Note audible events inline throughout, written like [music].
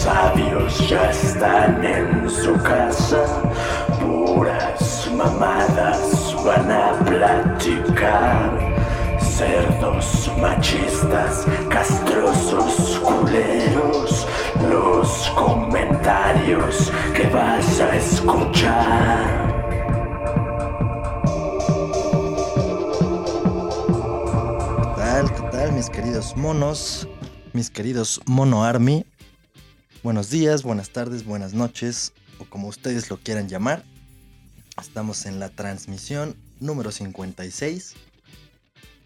sabios ya están en su casa, puras mamadas van a platicar. Cerdos machistas, castrosos culeros, los comentarios que vas a escuchar. ¿Qué tal? ¿Qué tal, mis queridos monos? Mis queridos Mono Army. Buenos días, buenas tardes, buenas noches, o como ustedes lo quieran llamar. Estamos en la transmisión número 56.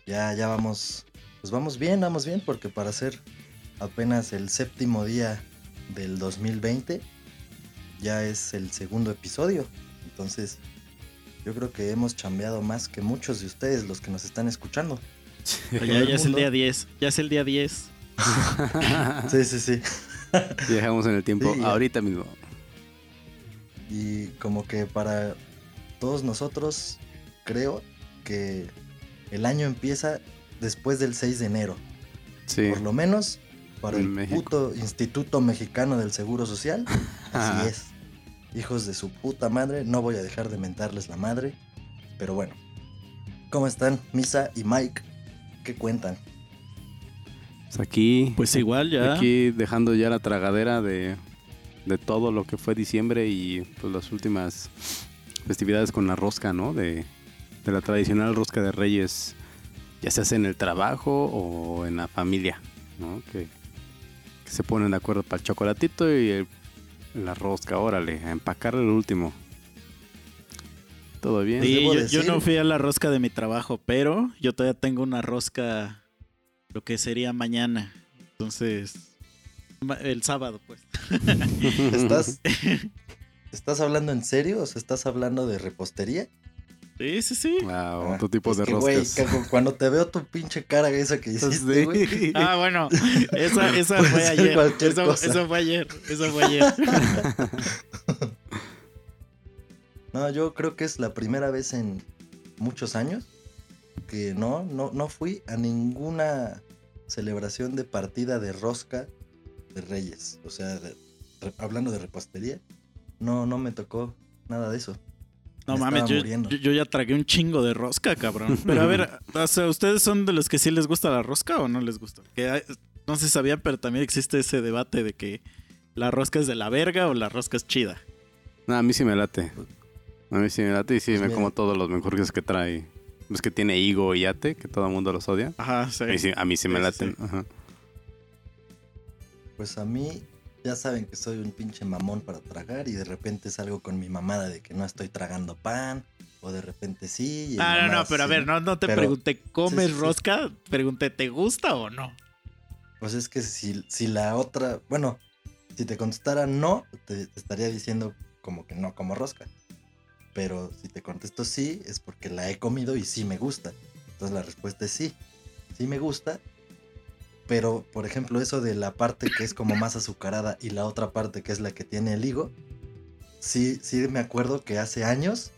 Ya, ya vamos, pues vamos bien, vamos bien, porque para ser apenas el séptimo día del 2020, ya es el segundo episodio. Entonces, yo creo que hemos chambeado más que muchos de ustedes, los que nos están escuchando. [laughs] Ya, ya es el día 10. Ya es el día 10. Sí, sí, sí. [laughs] Viajamos en el tiempo Sí, ahorita mismo. Y como que para todos nosotros, creo que el año empieza después del 6 de enero. Sí. Por lo menos para En el México. puto Instituto Mexicano del Seguro Social. [laughs] Así es. Hijos de su puta madre, no voy a dejar de mentarles la madre. Pero bueno. ¿Cómo están Misa y Mike? ¿Qué cuentan? Pues aquí, Pues igual ya. aquí dejando ya la tragadera de, de todo lo que fue diciembre y pues las últimas festividades con la rosca, ¿no? De, de la tradicional rosca de reyes, ya se hace en el trabajo o en la familia, ¿no? Que, que se ponen de acuerdo para el chocolatito y el- la rosca, órale, a empacarle el último. ¿Todo bien? Sí, yo no fui a la rosca de mi trabajo, pero yo todavía tengo una rosca, lo que sería mañana. Entonces, el sábado, pues. [laughs] ¿Estás, [laughs] ¿Estás hablando en serio? ¿O sea, estás hablando de repostería? Sí, sí, sí. Wow, Ah, otro tipo es de que, roscas. cuando te veo tu pinche cara esa que hiciste, güey. Sí. [laughs] Ah, bueno, esa, esa fue ayer. eso fue ayer. Eso fue ayer. No, yo creo que es la primera vez en muchos años que no, no, no fui a ninguna celebración de partida de rosca de Reyes. O sea, de- re- hablando de repostería, no, no me tocó nada de eso. No Me mames, yo, yo- yo ya tragué un chingo de rosca, cabrón. [laughs] Pero a ver, o sea, ¿ustedes son de los que sí les gusta la rosca o no les gusta? Que hay- no se sabían, pero también existe ese debate de que la rosca es de la verga o la rosca es chida. No, a mí sí me late. A mí sí me late y sí Pues me mira. como todos los mejores que trae. Es que tiene higo y ate, que todo el mundo los odia. Ajá, sí. A mí sí, a mí sí me Sí, laten. sí. Ajá. Pues a mí, ya saben que soy un pinche mamón para tragar y de repente salgo con mi mamada de que no estoy tragando pan. O de repente sí. y Ah, no, no, pero a ver, no, no te Pero- pregunté, ¿comes sí, sí. rosca? Pregunté, ¿te gusta o no? Pues es que si, si la otra, bueno, si te contestara no, te, te estaría diciendo como que no como rosca. Pero si te contesto sí, es porque la he comido y sí me gusta. Entonces la respuesta es sí. Sí me gusta. Pero, por ejemplo, eso de la parte que es como más azucarada y la otra parte que es la que tiene el higo, sí, sí me acuerdo que hace años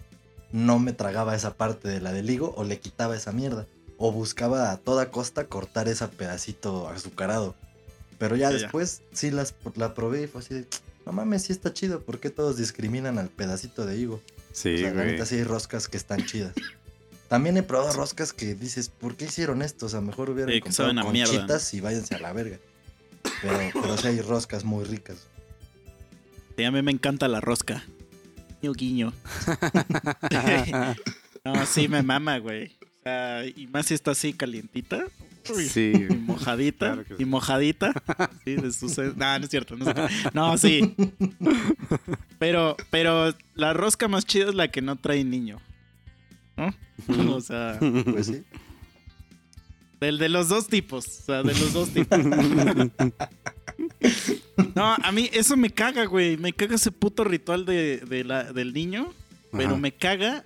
no me tragaba esa parte de la del higo o le quitaba esa mierda. O buscaba a toda costa cortar ese pedacito azucarado. Pero ya Ya, ya. después sí las, la probé y fue así de, no mames, sí está chido. ¿Por qué todos discriminan al pedacito de higo? Sí, o sea, la güey. neta sí hay roscas que están chidas. También he probado roscas que dices, ¿por qué hicieron esto? O sea, mejor hubieran Sí, comprado saben a mierda, ¿no? conchitas y váyanse a la verga. Pero, pero sí hay roscas muy ricas. Sí, a mí me encanta la rosca. Guiño, guiño. [laughs] [laughs] No, sí me mama, güey. O sea, y más si está así calientita. Sí. Y [laughs] [laughs] mojadita. Claro sí. Y mojadita. [laughs] Sí, de sus... No, no es cierto. No, es cierto. No, sí. Pero, pero la rosca más chida es la que no trae niño. ¿No? O sea, Pues sí. del de los dos tipos. O sea, de los dos tipos. No, a mí eso me caga, güey. Me caga ese puto ritual de, de la, del niño. Pero Ajá. me caga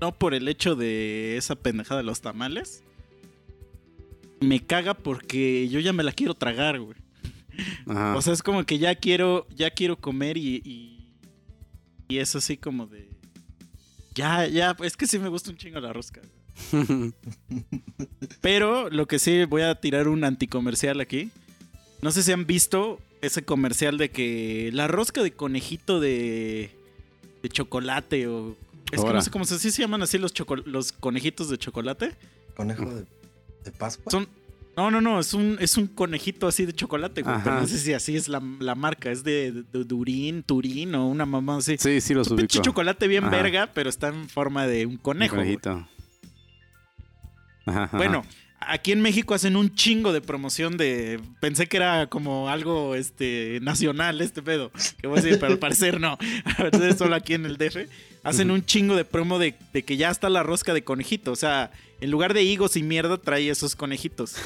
no por el hecho de esa pendejada de los tamales. Me caga porque yo ya me la quiero tragar, güey. Ajá. O sea, es como que ya quiero, ya quiero comer y, y, y es así como de... Ya, ya, es que sí me gusta un chingo la rosca. [laughs] Pero lo que sí voy a tirar un anticomercial aquí. No sé si han visto ese comercial de que la rosca de conejito de, de chocolate o... Es que no sé cómo se, ¿sí se llaman así los, los conejitos de chocolate. Conejo de, de Pascua. Son... No, no, no, es un, es un conejito así de chocolate, güey. Pero no sé si así es la, la marca. Es de, de Durín, Turín o una mamá así. Sí, sí los Un pinche ubico. chocolate bien Ajá. verga, pero está en forma de un Un conejo. güey. conejito. Ajá, ajá. Bueno, aquí en México hacen un chingo de promoción de. Pensé que era como algo este nacional este pedo. Que voy a decir, pero al parecer no. [laughs] Al parecer solo aquí en el DF. Hacen un chingo de promo de, de que ya está la rosca de conejito. O sea, en lugar de higos y mierda, trae esos conejitos.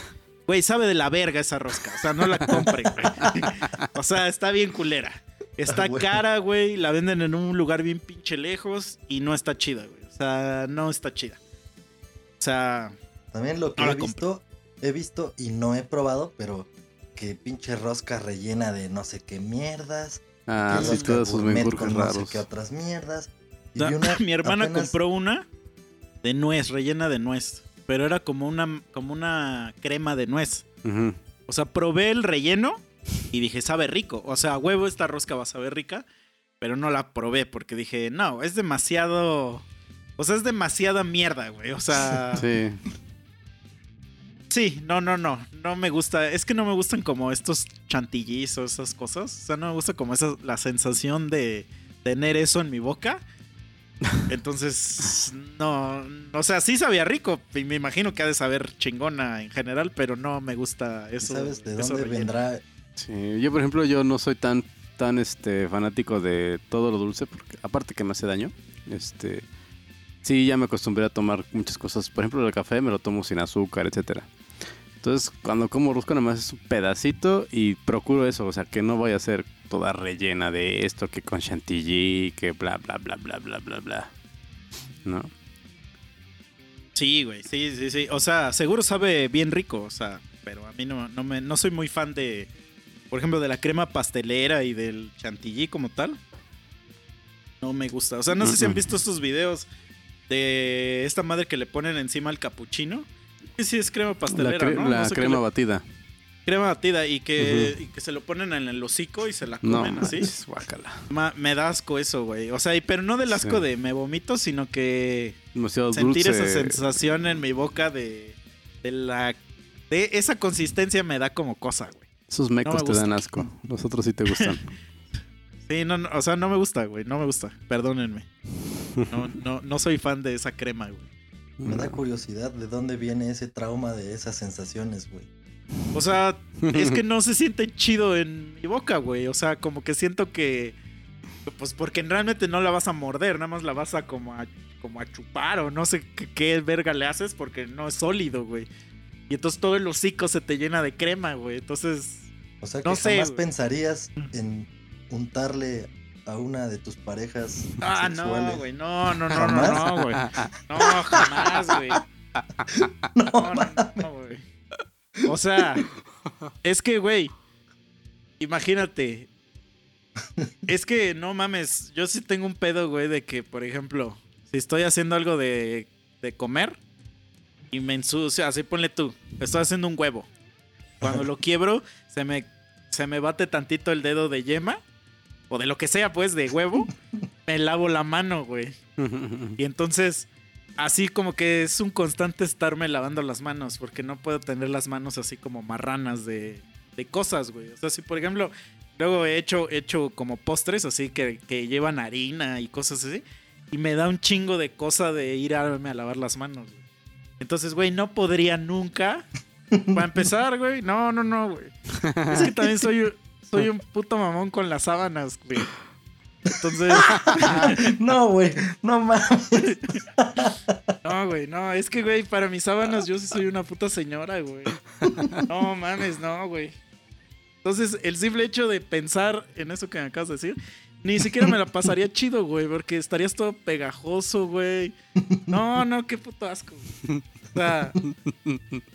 Güey, sabe de la verga esa rosca. O sea, no la compren, güey. [laughs] O sea, está bien culera. Está Ah, cara, güey. La venden en un lugar bien pinche lejos y no está chida, güey. O sea, no está chida. O sea, También lo que No he visto, he visto y no he probado, pero que pinche rosca rellena de no sé qué mierdas. Ah, sí, esos gourmet menjurjes con no raros. sé qué otras mierdas. Y una [laughs] mi hermana apenas- compró una de nuez, rellena de nuez. Pero era como una, como una crema de nuez. O sea, probé el relleno y dije, sabe rico. O sea, a huevo, esta rosca va a saber rica. Pero no la probé porque dije, no, es demasiado. O sea, es demasiada mierda, güey. O sea, sí. Sí. no, no, no. No me gusta. Es que no me gustan como estos chantillis o esas cosas. O sea, no me gusta como esa, la sensación de tener eso en mi boca. [laughs] Entonces, no, o sea, sí sabía rico y me imagino que ha de saber chingona en general, pero no me gusta ¿y eso. ¿Sabes de eso dónde relleno. vendrá? Sí, yo por ejemplo yo no soy tan tan este fanático de todo lo dulce porque aparte que me hace daño, este sí ya me acostumbré a tomar muchas cosas, por ejemplo el café me lo tomo sin azúcar, etcétera. Entonces, cuando como rosca nada más es un pedacito y procuro eso, o sea, que no vaya a ser toda rellena de esto que con chantilly, que bla bla bla bla bla bla bla. ¿No? Sí, güey, sí, sí, sí. O sea, seguro sabe bien rico, o sea, pero a mí no, no, me, no soy muy fan de, por ejemplo, de la crema pastelera y del chantilly como tal. No me gusta. O sea, no sé si han visto estos videos de esta madre que le ponen encima al capuchino. Sí, sí, es crema pastelera, la cre- ¿no? la No sé qué crema le- batida. crema batida y que, y que se lo ponen en el hocico y se la No, comen así. manches, guácala. Ma- me da asco eso, güey. O sea, y- pero no del asco Sí. de me vomito, sino que Demasiado sentir dulce. esa sensación en mi boca de, de la de esa consistencia me da como cosa, güey. Esos mecos me te dan asco. Los otros sí te gustan. [laughs] Sí, no, no, o sea, no me gusta, güey, no me gusta. Perdónenme. No, no, no soy fan de esa crema, güey. Me da curiosidad de dónde viene ese trauma de esas sensaciones, güey. O sea, [laughs] es que no se siente chido en mi boca, güey. O sea, como que siento que pues porque realmente no la vas a morder, nada más la vas a como a como a chupar o no sé qué, qué verga le haces porque no es sólido, güey. Y entonces todo el hocico se te llena de crema, güey. Entonces, O sea que No sé, jamás güey. pensarías en untarle a una de tus parejas Ah, no, sexuales. güey. No, no, no, no, no, güey. No, jamás, güey. [laughs] No, No, no, no, güey. O sea, es que, güey, imagínate. Es que, no mames, yo sí tengo un pedo, güey, de que, por ejemplo, si estoy haciendo algo de, de comer y me ensucio, así ponle tú, estoy haciendo un huevo. Cuando lo quiebro, se me, se me bate tantito el dedo de yema, o de lo que sea, pues, de huevo, [laughs] me lavo la mano, güey. [laughs] Y entonces, así como que es un constante estarme lavando las manos, porque no puedo tener las manos así como marranas de, de cosas, güey. O sea, si por ejemplo, luego he hecho, he hecho como postres así que, que llevan harina y cosas así, y me da un chingo de cosa de ir a, a lavar las manos, güey. Entonces, güey, no podría nunca. [laughs] Para empezar, güey, no, no, no, güey. Es que también soy, soy un puto mamón con las sábanas, güey. Entonces, [laughs] no, güey, no mames. [laughs] No, güey, no, es que, güey, para mis sábanas yo sí soy una puta señora, güey. No mames, no, güey. Entonces, el simple hecho de pensar en eso que me acabas de decir, ni siquiera me la pasaría chido, güey, porque estarías todo pegajoso, güey. No, no, qué puto asco. güey. O sea,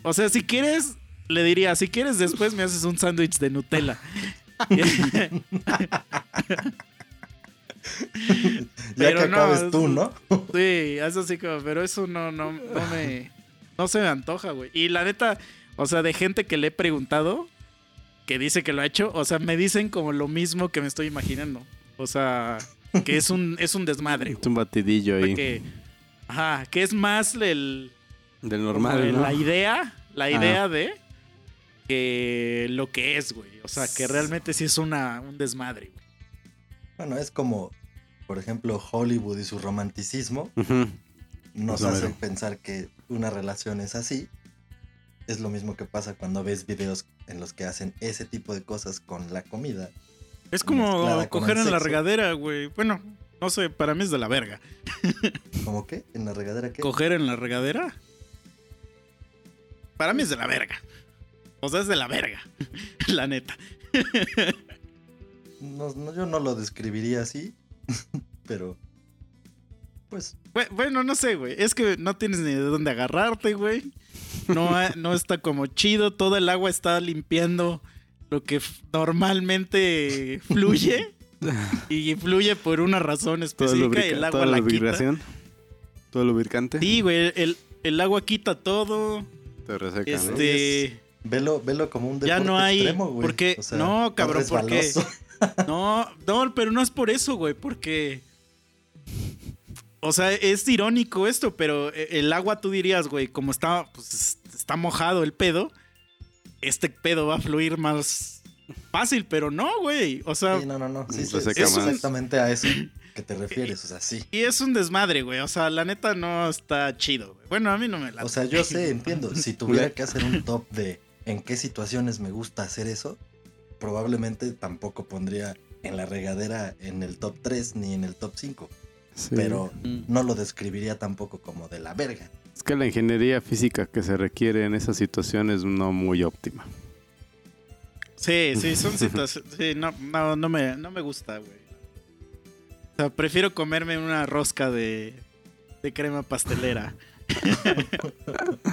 o sea, si quieres, le diría, si quieres después me haces un sándwich de Nutella. Ya Pero que no, acabes tú, es- ¿no? Sí, eso sí, como, pero eso no, no, no me, no se me antoja, güey. Y la neta, o sea, de gente que le he preguntado, que dice que lo ha hecho, o sea, me dicen como lo mismo que me estoy imaginando. O sea, que es un, es un desmadre. Es un batidillo ahí. Que, ajá, que es más el, Del normal, ¿no? la idea, la Ah. idea de que lo que es, güey. O sea, que realmente sí es una, un desmadre, güey. Bueno, es como, por ejemplo, Hollywood y su romanticismo nos hacen pensar que una relación es así. Es lo mismo que pasa cuando ves videos en los que hacen ese tipo de cosas con la comida. Es como coger en la regadera, güey. Bueno, no sé, para mí es de la verga. [laughs] ¿Cómo qué? ¿En la regadera qué? ¿Coger en la regadera? Para mí es de la verga. O sea, es de la verga. [laughs] la neta. No, no, yo no lo describiría así, [laughs] pero pues Bu- Bueno, no sé, güey. Es que no tienes ni de dónde agarrarte, güey. No, ha- no está como chido. Todo el agua está limpiando lo que normalmente fluye. [laughs] Y fluye por una razón Todo específica el agua toda la la quita. Todo lubricante. Sí, güey. El, el agua quita todo. Te reseca, ¿no? Velo, velo como un deporte Ya no hay- extremo, güey. porque- no, cabrón, porque-. [laughs] No, no, pero no es por eso, güey, porque. O sea, es irónico esto, pero e- el agua tú dirías, güey, como está, pues, es- está mojado el pedo, este pedo va a fluir más fácil, pero no, güey. O sea, Sí, no, no, no. Sí, sí, Reseca sí, es exactamente a eso [clears throat] que te refieres, o sea, sí. y es un desmadre, güey. O sea, la neta no está chido, güey. Bueno, a mí no me la. O sea, yo sé, [laughs] entiendo. Si [laughs] tuviera que hacer un top de en qué situaciones me gusta hacer eso, probablemente tampoco pondría en la regadera en el top 3 ni en el top 5. Sí. Pero Mm. no lo describiría tampoco como de la verga. Es que la ingeniería física que se requiere en esas situaciones no muy óptima. Sí, sí, son [laughs] situaciones. Sí, no, no, no me, no me gusta, güey. O sea, prefiero comerme una rosca de, de crema pastelera. [laughs]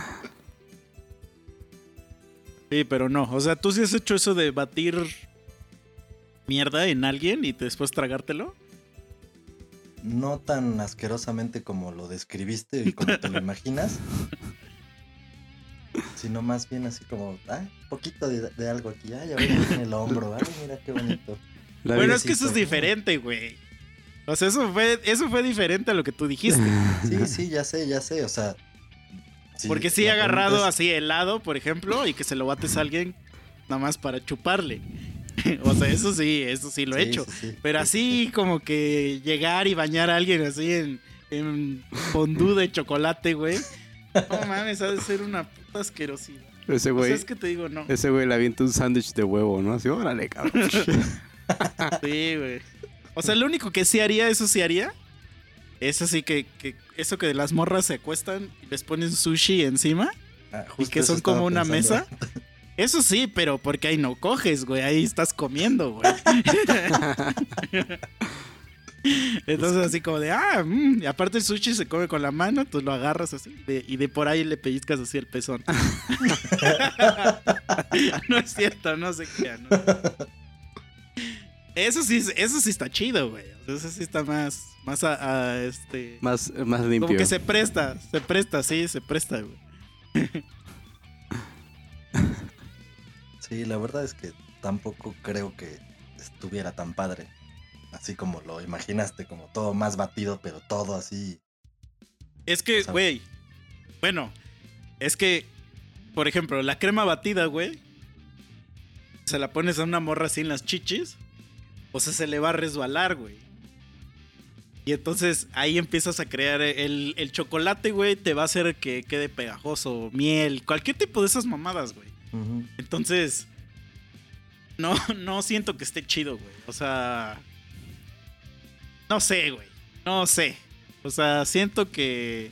sí, pero no. O sea, ¿tú sí has hecho eso de batir mierda en alguien y después tragártelo? No tan asquerosamente como lo describiste y como te lo imaginas. [laughs] Sino más bien así como, ah, poquito de, de algo aquí. Ay, a ver, en el hombro. Ay, mira qué bonito. La bueno, es que eso es diferente, güey. O sea, eso fue, eso fue diferente a lo que tú dijiste. Sí, sí, ya sé, ya sé. O sea. Sí, Porque sí he agarrado es- así helado, por ejemplo, y que se lo bates a alguien nada más para chuparle. [laughs] o sea, eso sí, eso sí lo he Sí, hecho. sí, sí. Pero así como que llegar y bañar a alguien así en, en fondue de chocolate, güey. No mames, ha de ser una puta asquerosidad. Ese O güey, sea, es que te digo, no. ese güey le avienta un sándwich de huevo, ¿no? Así, órale, cabrón. [laughs] Sí, güey. O sea, lo único que sí haría, eso sí haría. Es así que, que eso que las morras se acuestan y les ponen sushi encima. Ah, Y que son como una pensando. mesa. [laughs] Eso sí, pero porque ahí no coges, güey. Ahí estás comiendo, güey. [laughs] Entonces así como de, ah, mm, y aparte el sushi se come con la mano, tú lo agarras así de- y de por ahí le pellizcas así el pezón. [laughs] no es cierto, no se crean. ¿no? Eso sí, eso sí está chido, güey. Eso sí está más, más a, a, este... más, más limpio. Como que se presta, se presta, sí, se presta, güey. Sí, la verdad es que tampoco creo que estuviera tan padre. Así como lo imaginaste, como todo más batido, pero todo así. Es que, güey. Bueno, es que, por ejemplo, la crema batida, güey. Se la pones a una morra así en las chichis. O sea, se le va a resbalar, güey. Y entonces ahí empiezas a crear el, el chocolate, güey. Te va a hacer que quede pegajoso, miel, cualquier tipo de esas mamadas, güey. Entonces, no, no siento que esté chido, güey. O sea, no sé, güey. No sé. O sea, siento que,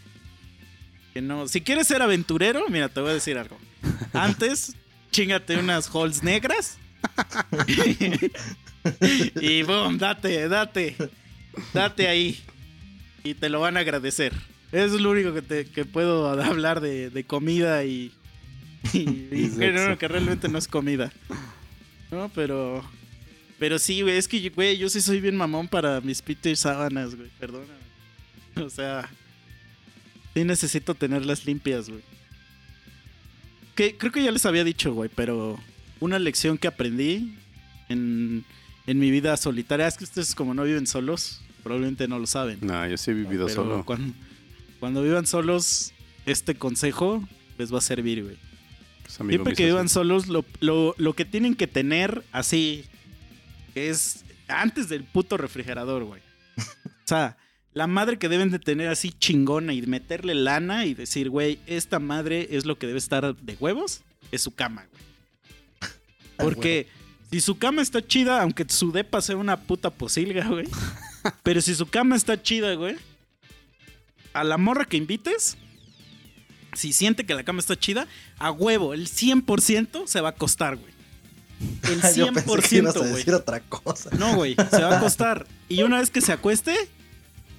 que no. Si quieres ser aventurero, mira, te voy a decir algo. [laughs] Antes, chingate unas holes negras. [laughs] [laughs] y boom, date, date. Date ahí. Y te lo van a agradecer. Eso es lo único que, te, que puedo hablar de, de comida y, y, y [laughs] que realmente no es comida. No, pero. Pero sí, güey, es que, güey, yo sí soy bien mamón para mis Peter sábanas, güey, perdóname. O sea, sí necesito tenerlas limpias, güey. Que creo que ya les había dicho, güey, pero una lección que aprendí en, en mi vida solitaria. Es que ustedes como no viven solos, probablemente no lo saben. No, yo sí he vivido Pero solo. Cuando, cuando vivan solos, este consejo les va a servir, güey. Pues, Siempre que vivan solos, lo, lo- lo que tienen que tener así es antes del puto refrigerador, güey. O sea, la madre que deben de tener así chingona y meterle lana y decir, güey, esta madre es lo que debe estar de huevos, es su cama, güey. [laughs] Porque si su cama está chida, aunque su depa sea una puta posilga, güey. [laughs] Pero si su cama está chida, güey, a la morra que invites, si siente que la cama está chida, a huevo, el 100% se va a costar, güey. El [laughs] Yo pensé que ibas 100%, a decir otra cosa. No, güey, se va a costar. Y una vez que se acueste,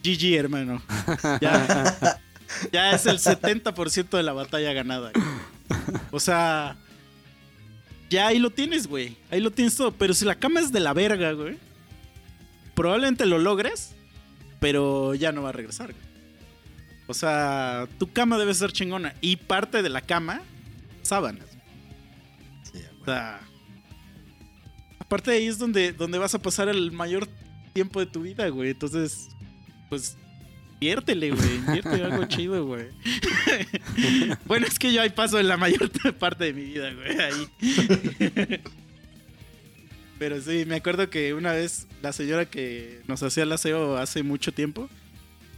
GG, hermano. Ya, [laughs] ya es el 70% de la batalla ganada. güey. O sea, ya ahí lo tienes, güey. Ahí lo tienes todo. Pero si la cama es de la verga, güey, probablemente lo logres, pero ya no va a regresar, güey. O sea, tu cama debe ser chingona. Y parte de la cama, sábanas. Sí, O güey. sea, aparte de ahí es donde, donde vas a pasar el mayor tiempo de tu vida, güey. Entonces, pues, inviértele, güey. Invierte en algo chido, güey. [laughs] bueno, es que yo ahí paso en la mayor [laughs] parte de mi vida, güey. Ahí. [laughs] Pero sí, me acuerdo que una vez la señora que nos hacía el aseo hace mucho tiempo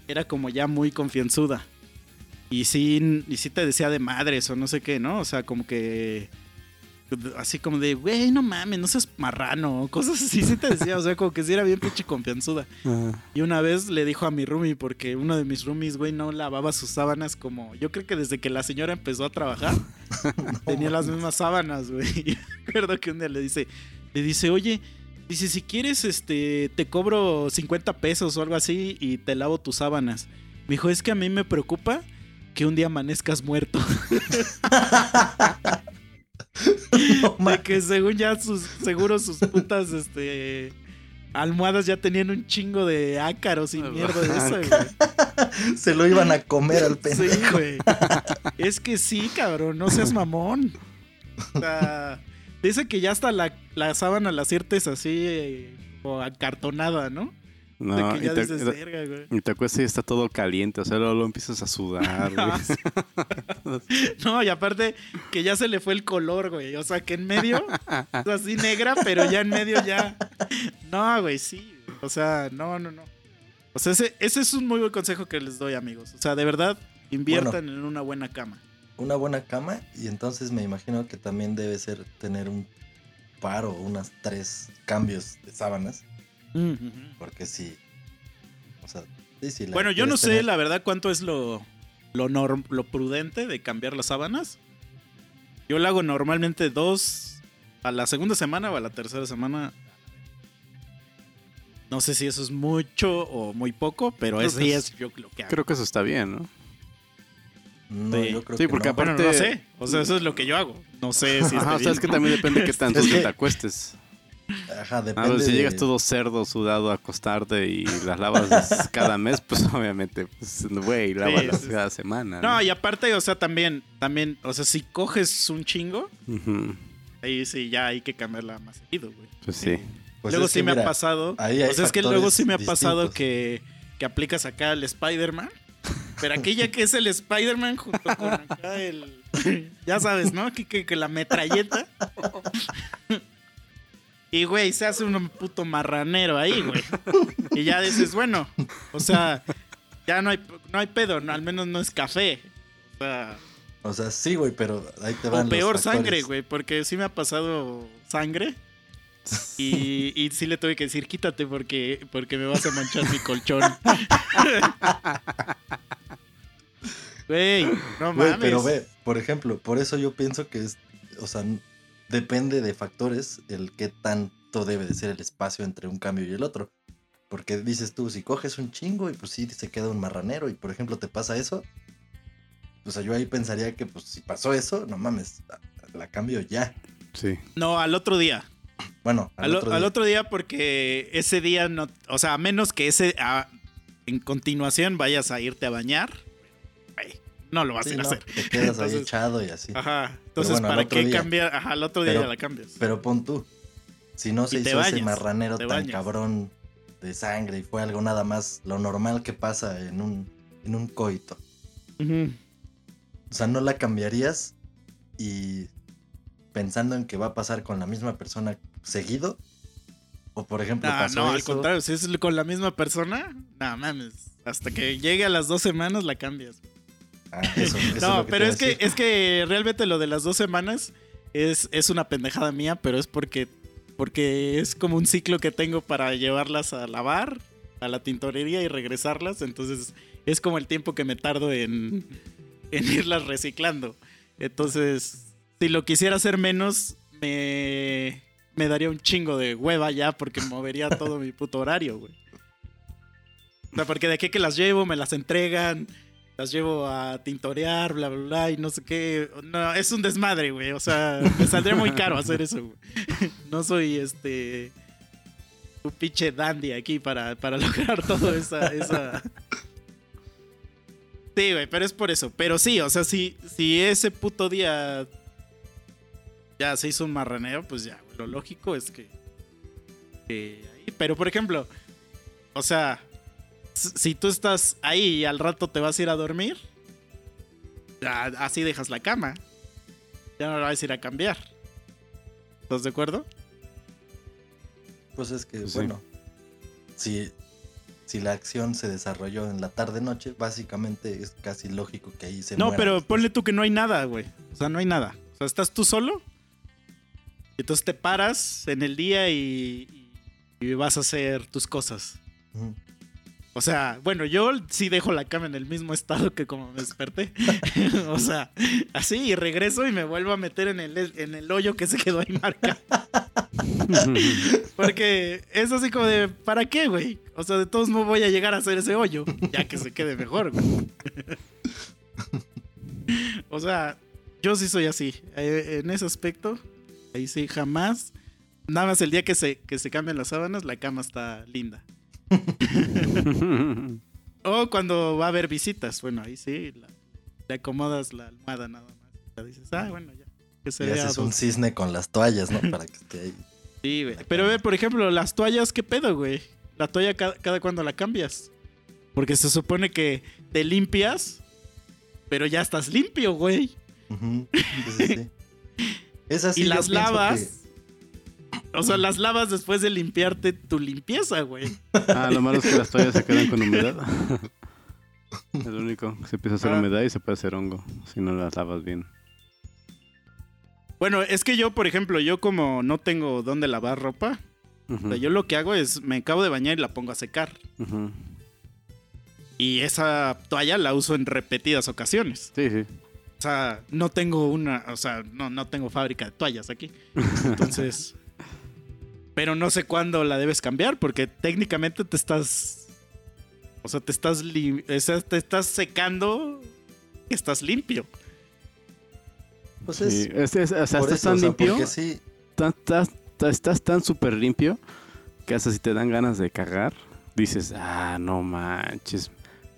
era como ya muy confianzuda. Y sí, y sí te decía de madres o no sé qué, ¿no? O sea, como que así como de, güey, no mames, no seas marrano, cosas así, sí te decía, o sea, como que sí era bien pinche confianzuda. Y una vez le dijo a mi roomie, porque uno de mis roomies, güey, no lavaba sus sábanas como, yo creo que desde que la señora empezó a trabajar, [laughs] tenía las mismas sábanas, güey. Y me acuerdo que un día le dice, le dice, oye, dice, si quieres, este, te cobro 50 pesos o algo así y te lavo tus sábanas. Me dijo, es que a mí me preocupa que un día amanezcas muerto. [laughs] [laughs] No De que según ya sus, seguro sus putas, este, almohadas ya tenían un chingo de ácaros y mierda de eso, güey. [laughs] Se lo iban a comer al Sí, pendejo. güey. Es que sí, cabrón, no seas mamón. O sea, dice que ya hasta la, la sábana la ciertes así, eh, o acartonada, ¿no? No, de que y ya te, dices, verga, güey. y te acuestas y está todo caliente, o sea, luego, luego empiezas a sudar, [laughs] güey. [laughs] No, y aparte que ya se le fue el color, güey. O sea, que en medio es así negra, pero ya en medio ya. No, güey, sí. O sea, no, no, no. O sea, ese, ese es un muy buen consejo que les doy, amigos. O sea, de verdad, inviertan en una buena cama. Una buena cama y entonces me imagino que también debe ser tener un par o unas tres cambios de sábanas. Porque sí. O sea, sí, sí. la Bueno, yo no sé, la verdad, cuánto es lo, lo, norm- lo prudente de cambiar las sábanas. Yo lo hago normalmente dos a la segunda semana o a la tercera semana. No sé si eso es mucho o muy poco, pero Creo es, sí es- es yo lo que hago. Creo que eso está bien, ¿no? No, Sí. yo creo Sí, que porque no. Bueno, aparte- no sé. O sea, eso es lo que yo hago. No sé si [laughs] Ajá, o sea, es que también depende de qué [laughs] tan Es sucio que- te acuestes. Ajá, A depende. ver, si de- llegas todo cerdo, sudado a acostarte y las lavas [laughs] cada mes, pues obviamente, pues, güey, lávalas sí, cada semana. No, y aparte, o sea, también, también, o sea, si coges un chingo, ahí sí ya hay que cambiarla más seguido, güey. Pues sí. Pues luego sí me mira, ha pasado. ahí hay o sea, es que luego sí me ha pasado que, que aplicas acá el Spider-Man. Pero aquella que es el Spider-Man junto con acá el. Ya sabes, ¿no? Que, que, que la metralleta. [laughs] Y, güey, se hace un puto marranero ahí, güey. Y ya dices, bueno, o sea, ya no hay, no hay pedo, no, al menos no es café. O sea, O sea, sí, güey, pero ahí te van o peor sangre, güey, porque sí me ha pasado sangre. Y, y sí le tuve que decir, quítate porque, porque me vas a manchar mi colchón. [laughs] Güey, no Güey, mames. pero ve, por ejemplo, por eso yo pienso que es, o sea, depende de factores el qué tanto debe de ser el espacio entre un cambio y el otro. Porque dices tú, si coges un chingo y pues sí se queda un marranero y por ejemplo te pasa eso, o sea, yo ahí pensaría que pues si pasó eso, no mames, la- la cambio ya. Sí. No, al otro día. Bueno, al, Al, otro al día. otro día porque ese día no... O sea, a menos que ese... a- en continuación vayas a irte a bañar. No lo vas a hacer. te [laughs] quedas ahí ejado y así. Ajá. Entonces, bueno, ¿para qué día. cambiar? Ajá, al otro día Pero- ya la cambias. Pero pon tú, si no se hizo ese marranero tan bañas. cabrón de sangre y fue algo nada más lo normal que pasa en un, en un coito. Ujú. O sea, no la cambiarías y pensando en que va a pasar con la misma persona seguido. O por ejemplo, Ah, pasó no, al contrario, si es con la misma persona, no mames. Hasta que llegue a las dos semanas la cambias. Ah, eso- eso no, lo que te pero es que, es que realmente lo de las dos semanas es, es una pendejada mía, pero es porque, porque es como un ciclo que tengo para llevarlas a lavar, a la tintorería y regresarlas. Entonces es como el tiempo que me tardo en, [laughs] en irlas reciclando. Entonces, si lo quisiera hacer menos, me, me daría un chingo de hueva ya porque movería todo mi puto horario, güey. O sea, porque de aquí que las llevo, me las entregan, las llevo a tintorear, bla, bla, bla, y no sé qué. No, es un desmadre, güey. O sea, [laughs] me saldría muy caro hacer eso, güey. [laughs] No soy este. Un pinche dandy aquí para, para [laughs] lograr todo esa. esa... Sí, güey, pero es por eso. Pero sí, o sea, si, si ese puto día ya se hizo un marraneo, pues ya, lo lógico es que. que ahí. Pero por ejemplo, o sea, si tú estás ahí y al rato te vas a ir a dormir, ya así dejas la cama. Ya no la vas a ir a cambiar. ¿Estás de acuerdo? Pues es que, sí. bueno, si, si la acción se desarrolló en la tarde-noche, básicamente es casi lógico que ahí se No, muera pero después. ponle tú que no hay nada, güey. O sea, no hay nada. O sea, estás tú solo. Y entonces te paras en el día y, y vas a hacer tus cosas. O sea, bueno, yo sí dejo la cama en el mismo estado que como me desperté. [laughs] o sea, así y regreso y me vuelvo a meter en el, en el hoyo que se quedó ahí marcado. Porque es así como de, ¿para qué, güey? O sea, de todos modos voy a llegar a hacer ese hoyo, ya que se quede mejor, güey. o sea, yo sí soy así. Eh, en ese aspecto, ahí sí, jamás. Nada más el día que se, que se cambian las sábanas, la cama está linda. [laughs] O cuando va a haber visitas, bueno, ahí sí, la- le acomodas la almohada nada más. Ya dices, ah, bueno, ya. Que se Y vea haces un cisne con las toallas, ¿no? Para que esté ahí. Sí, güey. Pero ve, por ejemplo, las toallas, ¿qué pedo, güey? La toalla cada, cada cuando la cambias. Porque se supone que te limpias, pero ya estás limpio, güey. Sí, sí, sí. [laughs] Es así. y las lavas. O sea, las lavas después de limpiarte tu limpieza, güey. ah, lo malo es que las toallas se quedan con humedad. [laughs] es lo único. Se empieza a hacer Ah. humedad y se puede hacer hongo si no las lavas bien. Bueno, es que yo, por ejemplo, yo como no tengo dónde lavar ropa, o sea, yo lo que hago es me acabo de bañar y la pongo a secar. Y esa toalla la uso en repetidas ocasiones. Sí, sí. O sea, no tengo una, o sea, no, no tengo fábrica de toallas aquí. [laughs] Entonces, pero no sé cuándo la debes cambiar porque técnicamente te estás, o sea, te estás, lim- o sea, te estás secando, estás limpio. pues es, Sí, es- es- o sea, estás eso, tan o sea, limpio, sí, tan- estás, estás tan súper limpio que hasta si te dan ganas de cagar, dices, ah, no manches,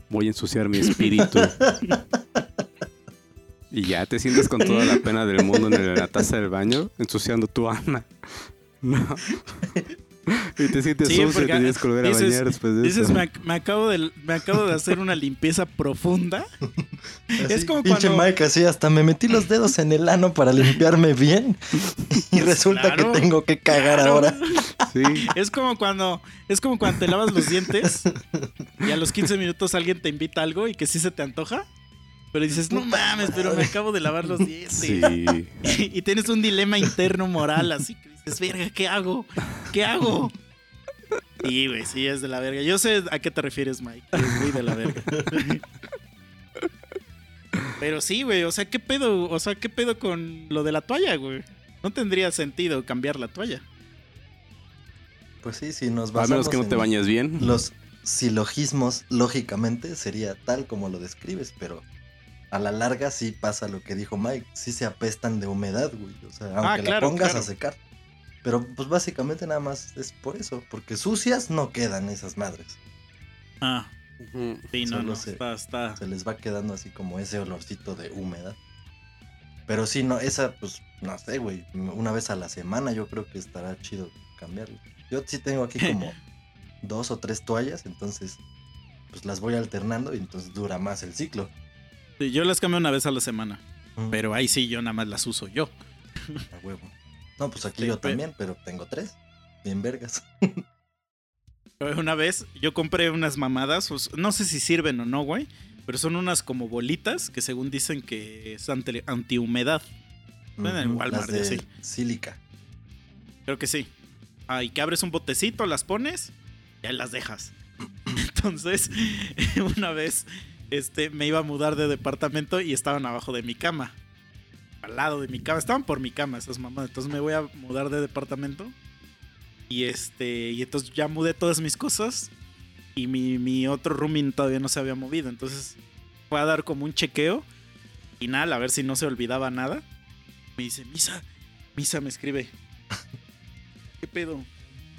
voy a ensuciar mi espíritu. [laughs] y ya te sientes con toda la pena del mundo en la taza del baño, ensuciando tu alma. No. [laughs] y te sientes Sí, sucio y te tienes que volver a dices- bañar después de Dices, eso. me, ac- me acabo de, me acabo de hacer una limpieza profunda. así, Es como pinche cuando- Mike así, hasta me metí los dedos en el ano para limpiarme bien. [laughs] Y resulta Claro, que tengo que cagar claro. ahora. Sí. Es como cuando es como cuando te lavas los dientes y a los 15 minutos alguien te invita a algo y que sí se te antoja. Pero dices, no mames, pero me madre". acabo de lavar los dientes. Sí. [laughs] Y, tienes un dilema interno moral, así que dices, verga, ¿qué hago? ¿Qué hago? Sí, güey, sí, es de la verga. Yo sé a qué te refieres, Mike. Es muy de la verga. Pero sí, güey, o sea, ¿qué pedo? O sea, ¿qué pedo con lo de la toalla, güey? No tendría sentido cambiar la toalla. Pues sí, si nos A basamos menos que no te bañes bien. Los silogismos, lógicamente, sería tal como lo describes, pero a la larga sí pasa lo que dijo Mike. Sí se apestan de humedad, güey. O sea, aunque Ah, claro, la pongas claro. a secar. Pero pues básicamente nada más es por eso. Porque sucias no quedan esas madres. Ah. Ujú. Sí, no, no, se- está, está. Se les va quedando así como ese olorcito de humedad. Pero sí, no, esa, pues, no sé, güey. Una vez a la semana yo creo que estará chido cambiarlo. Yo sí tengo aquí [laughs] como dos o tres toallas, entonces, pues las voy alternando y entonces dura más el ciclo. Sí, yo las cambio una vez a la semana, Mm, pero ahí sí yo nada más las uso yo. A huevo. No, pues aquí Sí, yo también, pero tengo tres. Bien vergas. [laughs] Una vez yo compré unas mamadas, no sé si sirven o no, güey, pero son unas como bolitas que según dicen que es anti- antihumedad. Bueno, en Walmart, Las de sí. sílica. Creo que sí. Ah, y que abres un botecito, las pones y ahí las dejas. [clears throat] Entonces, [laughs] una vez este, me iba a mudar de departamento y estaban abajo de mi cama. Al lado de mi cama. Estaban por mi cama esas mamás. Entonces me voy a mudar de departamento. Y este. Y entonces ya mudé todas mis cosas. Y mi, mi otro rooming todavía no se había movido. Entonces fue a dar como un chequeo. Y nada, a ver si no se olvidaba nada. Me dice, Misa, Misa me escribe. [laughs] ¿Qué pedo?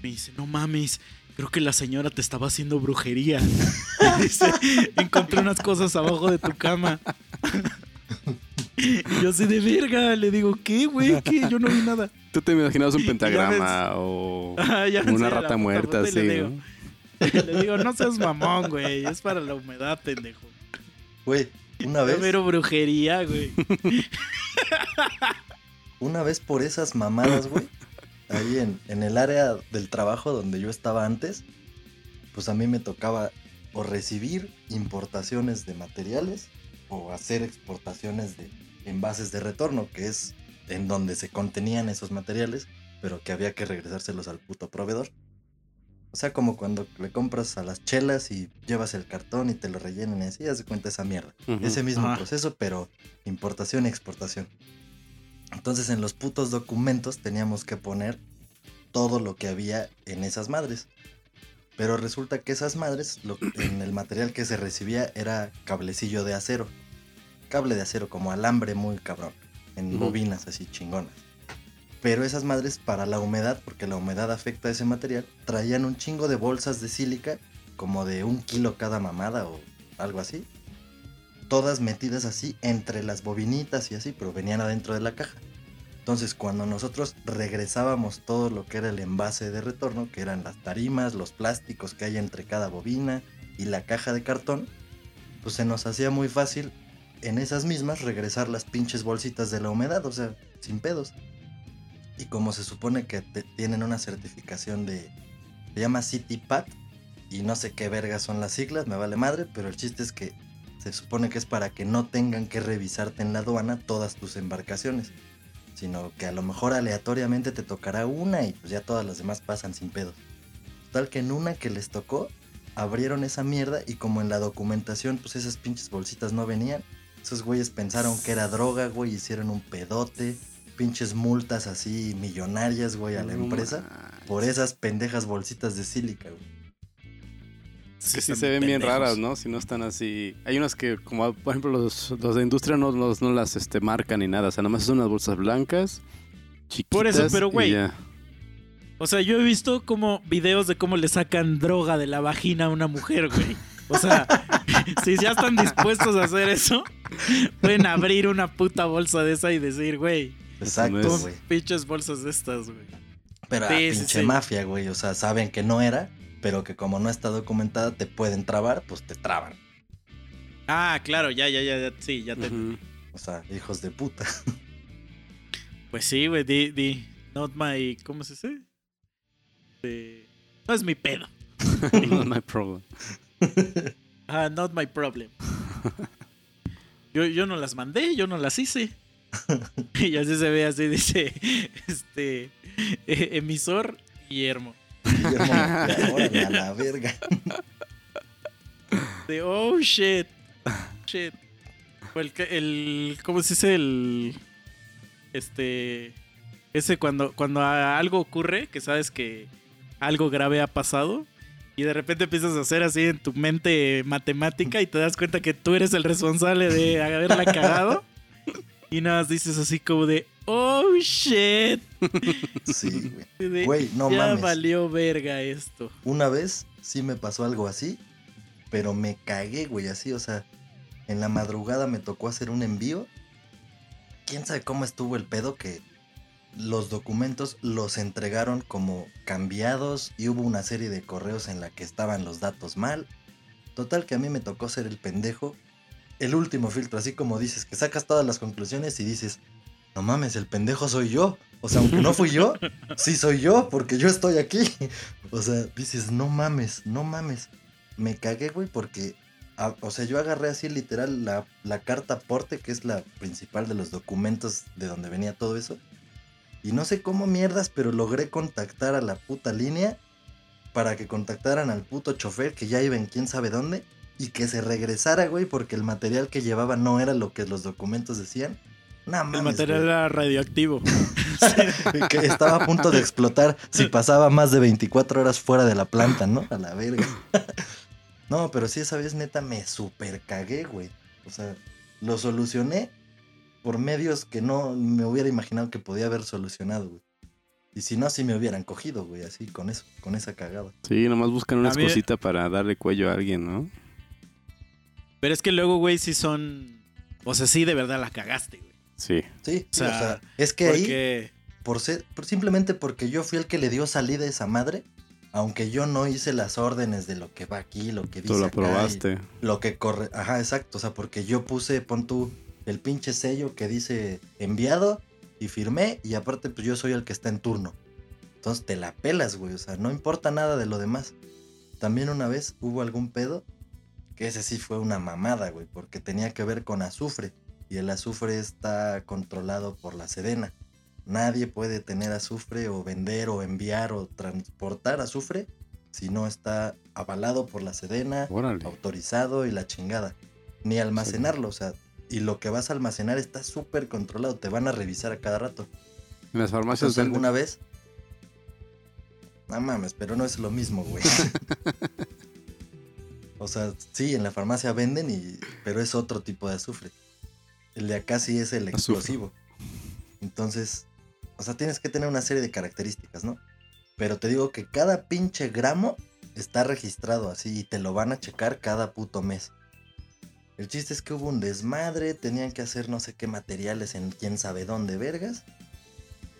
Me dice, no mames, creo que la señora te estaba haciendo brujería. [laughs] Encontré unas cosas abajo de tu cama. [laughs] Y yo así de verga, le digo, ¿qué, güey? ¿Qué? Yo no vi nada. ¿Tú te imaginabas un pentagrama o [laughs] Ah, sé, una rata muerta así? Le digo, ¿no? [laughs] le digo, no seas mamón, güey, es para la humedad, pendejo. Güey, una vez, mero brujería, güey. [laughs] una vez por esas mamadas, güey, ahí en, en el área del trabajo donde yo estaba antes, pues a mí me tocaba o recibir importaciones de materiales o hacer exportaciones de envases de retorno, que es en donde se contenían esos materiales, pero que había que regresárselos al puto proveedor. O sea, como cuando le compras a las chelas y llevas el cartón y te lo rellenan y así, haz de cuenta esa mierda. Ese mismo proceso, pero importación y exportación. Entonces en los putos documentos teníamos que poner todo lo que había en esas madres. Pero resulta que esas madres, lo- en el material que se recibía era cablecillo de acero. Cable de acero como alambre muy cabrón. En Ujú. bobinas así chingonas. Pero esas madres para la humedad, porque la humedad afecta a ese material, traían un chingo de bolsas de sílica, como de un kilo cada mamada o algo así. Todas metidas así entre las bobinitas y así, pero venían adentro de la caja. Entonces, cuando nosotros regresábamos todo lo que era el envase de retorno, que eran las tarimas, los plásticos que hay entre cada bobina y la caja de cartón, pues se nos hacía muy fácil en esas mismas regresar las pinches bolsitas de la humedad, o sea, sin pedos. Y como se supone que tienen una certificación de. Se llama CityPat. Y no sé qué vergas son las siglas, me vale madre, pero el chiste es que se supone que es para que no tengan que revisarte en la aduana todas tus embarcaciones. Sino que a lo mejor aleatoriamente te tocará una y pues ya todas las demás pasan sin pedos. Total que en una que les tocó, abrieron esa mierda y como en la documentación, pues esas pinches bolsitas no venían. Esos güeyes pensaron que era droga, güey, hicieron un pedote, pinches multas así millonarias, güey, a la No empresa por esas pendejas bolsitas de sílica, güey. Sí están se ven bien raras, ¿no? Si no están así. Hay unas que, como por ejemplo, los, los de industria no, no, no las este, marcan ni nada. O sea, nomás son unas bolsas blancas, chiquitas. Por eso, pero, güey. O sea, yo he visto como videos de cómo le sacan droga de la vagina a una mujer, güey. O sea, [laughs] si ya están dispuestos a hacer eso, pueden abrir una puta bolsa de esa y decir, güey, Exacto, es- güey. pinches bolsas de estas, güey. Pero a Sí, sí, pinche sí. mafia, güey. O sea, saben que no era, pero que como no está documentada te pueden trabar, pues te traban. Ah, claro, ya, ya, ya, ya, sí, ya te... O sea, hijos de puta. [laughs] Pues sí, güey, di, di, not my, ¿cómo se dice? No es mi pedo. [laughs] Not my problem. Ah, not my problem. Yo, yo no las mandé, yo no las hice. [laughs] Y así se ve, así dice, este, eh, emisor Guillermo. Guillermo, [laughs] órale, a la verga. De, oh, shit, shit. O el, el, ¿cómo se dice? El, este, ese cuando, cuando algo ocurre, que sabes que algo grave ha pasado. Y de repente empiezas a hacer así en tu mente matemática y te das cuenta que tú eres el responsable de haberla cagado. [laughs] Y nada más dices así como de, oh shit. Sí, güey. [laughs] Güey, no ya mames. valió verga esto. Una vez sí me pasó algo así. pero me cagué, güey, así, o sea, en la madrugada me tocó hacer un envío. ¿Quién sabe cómo estuvo el pedo que los documentos los entregaron como cambiados y hubo una serie de correos en la que estaban los datos mal? Total que a mí me tocó ser el pendejo. El último filtro, así como dices, que sacas todas las conclusiones y dices, no mames, el pendejo soy yo. O sea, aunque no fui yo, [laughs] sí soy yo, porque yo estoy aquí. [laughs] O sea, dices, no mames, no mames. Me cagué, güey, porque, a- o sea, yo agarré así literal la, la carta aporte, que es la principal de los documentos de donde venía todo eso. Y no sé cómo mierdas, pero logré contactar a la puta línea para que contactaran al puto chofer que ya iba en quién sabe dónde y que se regresara, güey, porque el material que llevaba no era lo que los documentos decían. No mames, El material güey. era radioactivo. [laughs] que estaba a punto de explotar si pasaba más de 24 horas fuera de la planta, ¿no? A la verga. [laughs] No, pero sí, esa vez neta me super cagué, güey. O sea, lo solucioné por medios que no me hubiera imaginado que podía haber solucionado, güey. Y si no, sí me hubieran cogido, güey, así, con eso, con esa cagada. Sí, nomás buscan unas A mí- cositas para darle cuello a alguien, ¿no? Pero es que luego, güey, sí son. O sea, sí, de verdad la cagaste, güey. Sí, Sí. O sea, o sea, es que ahí, por ser, por- simplemente porque yo fui el que le dio salida a esa madre, aunque yo no hice las órdenes de lo que va aquí, lo que dice Tú lo acá probaste. Lo que corre, ajá, exacto, o sea, porque yo puse, pon tú, el pinche sello que dice enviado y firmé y aparte pues yo soy el que está en turno. Entonces te la pelas, güey, o sea, no importa nada de lo demás. También una vez hubo algún pedo que ese sí fue una mamada, güey, porque tenía que ver con azufre y el azufre está controlado por la Sedena. Nadie puede tener azufre o vender o enviar o transportar azufre si no está avalado por la Sedena, Órale. autorizado y la chingada. Ni almacenarlo, o sea, y lo que vas a almacenar está súper controlado, te van a revisar a cada rato. En las farmacias Entonces, alguna vez... No mames, pero no es lo mismo, güey. [laughs] o sea, sí, en la farmacia venden, y, pero es otro tipo de azufre. El de acá sí es el Azufre. explosivo. Entonces, o sea, tienes que tener una serie de características, ¿no? Pero te digo que cada pinche gramo está registrado así y te lo van a checar cada puto mes. El chiste es que hubo un desmadre, tenían que hacer no sé qué materiales en quién sabe dónde, vergas.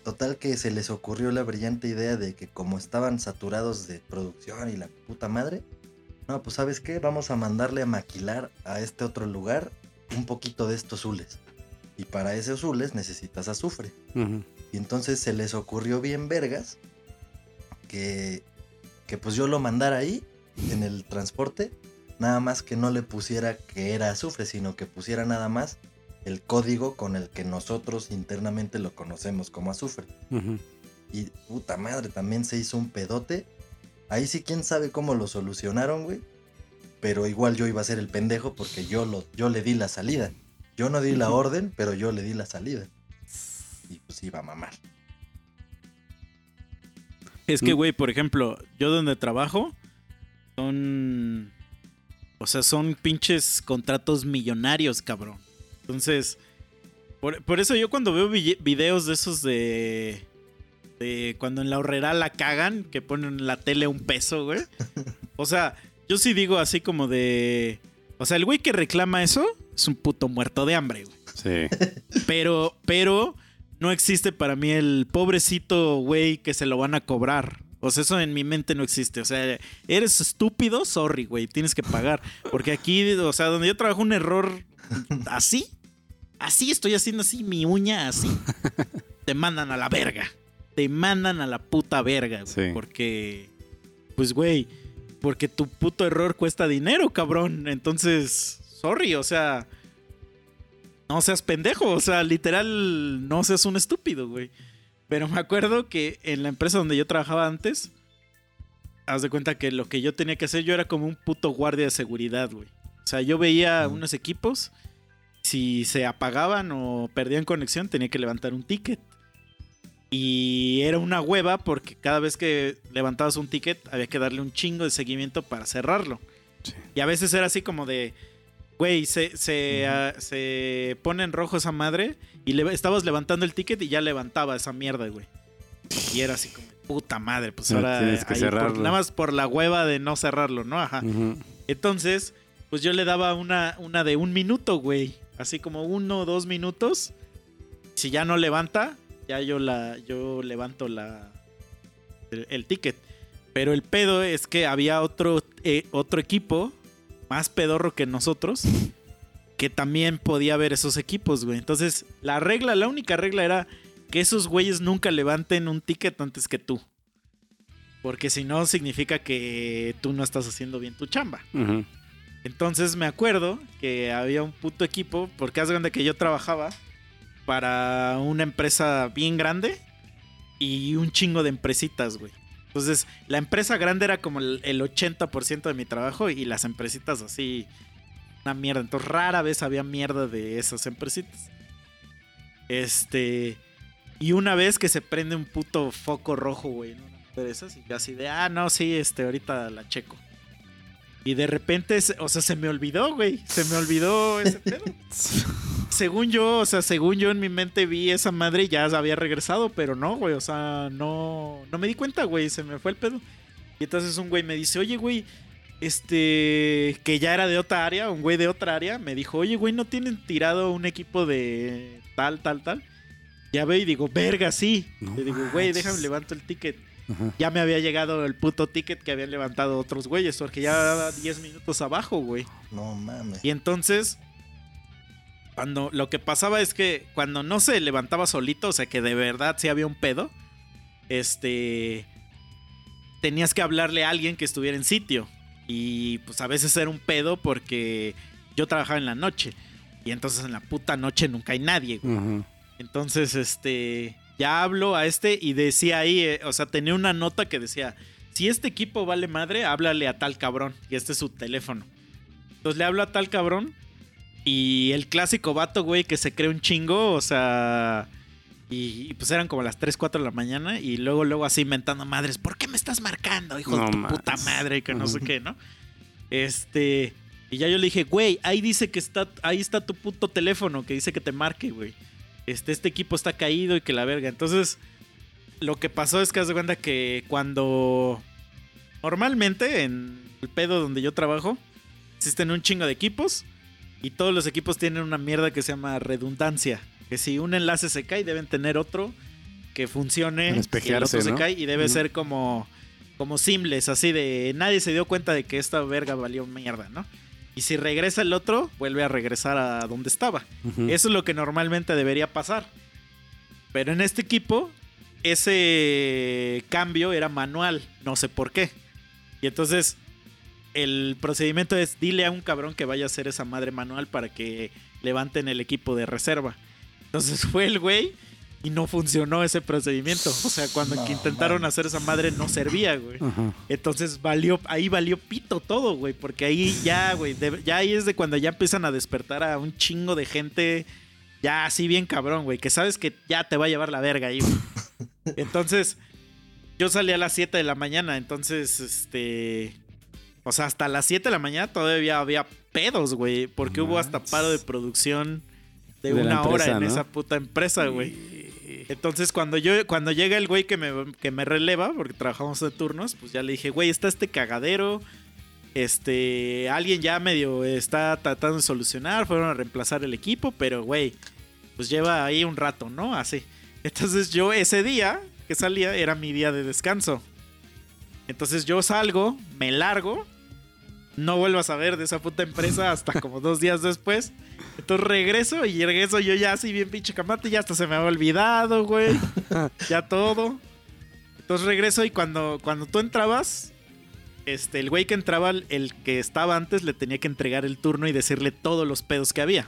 Total que se les ocurrió la brillante idea de que como estaban saturados de producción y la puta madre, no, pues sabes qué, vamos a mandarle a maquilar a este otro lugar un poquito de estos zules. Y para esos zules necesitas azufre. Y entonces se les ocurrió bien vergas que, que pues yo lo mandara ahí en el transporte, nada más que no le pusiera que era azufre, sino que pusiera nada más el código con el que nosotros internamente lo conocemos como azufre. Y puta madre, también se hizo un pedote. Ahí sí quién sabe cómo lo solucionaron, güey. Pero igual yo iba a ser el pendejo porque yo, lo, yo le di la salida. Yo no di la orden, pero yo le di la salida. Y pues iba a mamar. Es que, Mm. güey, por ejemplo, yo donde trabajo son. O sea, son pinches contratos millonarios, cabrón. Entonces, por, por eso yo cuando veo vi- videos de esos de. de cuando en la horrera la cagan, que ponen en la tele un peso, güey. O sea, yo sí digo así como de. O sea, el güey que reclama eso es un puto muerto de hambre, güey. Sí. Pero, pero no existe para mí el pobrecito güey que se lo van a cobrar. O sea, eso en mi mente no existe. O sea, eres estúpido, sorry, güey, tienes que pagar. Porque aquí, o sea, donde yo trabajo un error así, así estoy haciendo así mi uña así. Te mandan a la verga. Te mandan a la puta verga, güey. Sí. Porque, pues, güey, porque tu puto error cuesta dinero, cabrón. Entonces, sorry, o sea, no seas pendejo, o sea, literal, no seas un estúpido, güey. Pero me acuerdo que en la empresa donde yo trabajaba antes, haz de cuenta que lo que yo tenía que hacer, yo era como un puto guardia de seguridad, güey. O sea, yo veía unos equipos, si se apagaban o perdían conexión, tenía que levantar un ticket. Y era una hueva porque cada vez que levantabas un ticket había que darle un chingo de seguimiento para cerrarlo. Sí. Y a veces era así como de, güey, se, se, ah, se pone en rojo esa madre y le, estabas levantando el ticket y ya levantaba esa mierda, güey. Y era así como, puta madre, pues ahora tienes que ahí por- cerrarlo. nada más por la hueva de no cerrarlo, ¿no? Ajá. Entonces, pues yo le daba una, una de un minuto, güey. Así como uno o dos minutos. Si ya no levanta, ya yo la. Yo levanto la. el, el ticket. Pero el pedo es que había otro, eh, otro equipo, más pedorro que nosotros, que también podía ver esos equipos, güey. Entonces, la regla, la única regla era que esos güeyes nunca levanten un ticket antes que tú. Porque si no, significa que tú no estás haciendo bien tu chamba. Entonces me acuerdo que había un puto equipo, porque haz de que yo trabajaba para una empresa bien grande y un chingo de empresitas, güey. Entonces, la empresa grande era como el, el 80% de mi trabajo y las empresitas así, una mierda. Entonces, rara vez había mierda de esas empresitas. Este. Y una vez que se prende un puto foco rojo, güey, en una de esas, y yo así de, ah, no, sí, este, ahorita la checo. Y de repente, o sea, se me olvidó, güey. Se me olvidó ese [laughs] pedo. según yo, o sea, según yo en mi mente vi esa madre y ya había regresado, pero no, güey. O sea, no, no me di cuenta, güey. Se me fue el pedo. Y entonces un güey me dice, oye, güey, este, que ya era de otra área, un güey de otra área, me dijo, oye, güey, ¿no tienen tirado un equipo de tal, tal, tal? Ya ve y digo, verga, sí. No Le digo, güey, déjame levanto el ticket Ajá. ya me había llegado el puto ticket que habían levantado otros güeyes, porque ya daba 10 minutos abajo, güey. No mames. Y entonces, cuando lo que pasaba es que cuando no se levantaba solito, o sea que de verdad sí había un pedo, este, tenías que hablarle a alguien que estuviera en sitio. Y pues a veces era un pedo porque yo trabajaba en la noche. Y entonces en la puta noche nunca hay nadie, güey. Entonces, este, ya hablo a este y decía ahí, eh, o sea, tenía una nota que decía, si este equipo vale madre, háblale a tal cabrón. Y este es su teléfono. Entonces le hablo a tal cabrón y el clásico vato, güey, que se cree un chingo, o sea... Y, y pues eran como las 3, 4 de la mañana y luego, luego así inventando madres, ¿por qué me estás marcando, hijo No de tu más. puta madre? Y que no sé qué, ¿no? Este... Y ya yo le dije, güey, ahí dice que está, ahí está tu puto teléfono, que dice que te marque, güey este, este equipo está caído y que la verga. Entonces, lo que pasó es que haz de cuenta que cuando normalmente en el pedo donde yo trabajo, existen un chingo de equipos y todos los equipos tienen una mierda que se llama redundancia. Que si un enlace se cae, deben tener otro que funcione. Y el otro se cae y debe ser como, como simples, así de nadie se dio cuenta de que esta verga valió mierda, ¿no? Y si regresa el otro, vuelve a regresar a donde estaba. Eso es lo que normalmente debería pasar. Pero en este equipo, ese cambio era manual, no sé por qué. Y entonces, el procedimiento es dile a un cabrón que vaya a hacer esa madre manual para que levanten el equipo de reserva. Entonces fue el güey y no funcionó ese procedimiento. O sea, cuando No, que intentaron hacer esa madre no servía, güey. Ajá. Entonces valió, ahí valió pito todo, güey, porque ahí ya, güey, de- ya ahí es de cuando ya empiezan a despertar a un chingo de gente, ya así bien cabrón, güey, que sabes que ya te va a llevar la verga ahí, güey. Entonces, yo salí a las 7 de la mañana, entonces, este, o sea, hasta las 7 de la mañana todavía había pedos, güey, porque hubo hasta paro de producción de, una hora en ¿no? esa puta empresa, güey. Entonces, cuando yo, cuando llega el güey que me, que me releva, porque trabajamos de turnos, pues ya le dije, güey, está este cagadero. Este, alguien ya medio está tratando de solucionar, fueron a reemplazar el equipo, pero güey, pues lleva ahí un rato, ¿no? Así. [laughs] Entonces yo ese día que salía era mi día de descanso. Entonces yo salgo, me largo, no vuelvo a saber de esa puta empresa hasta como dos días después. Entonces regreso y regreso yo ya así bien pinche camate, ya hasta se me había olvidado, güey. ya todo. Entonces regreso y cuando, cuando tú entrabas, este, el güey que entraba, el que estaba antes, le tenía que entregar el turno y decirle todos los pedos que había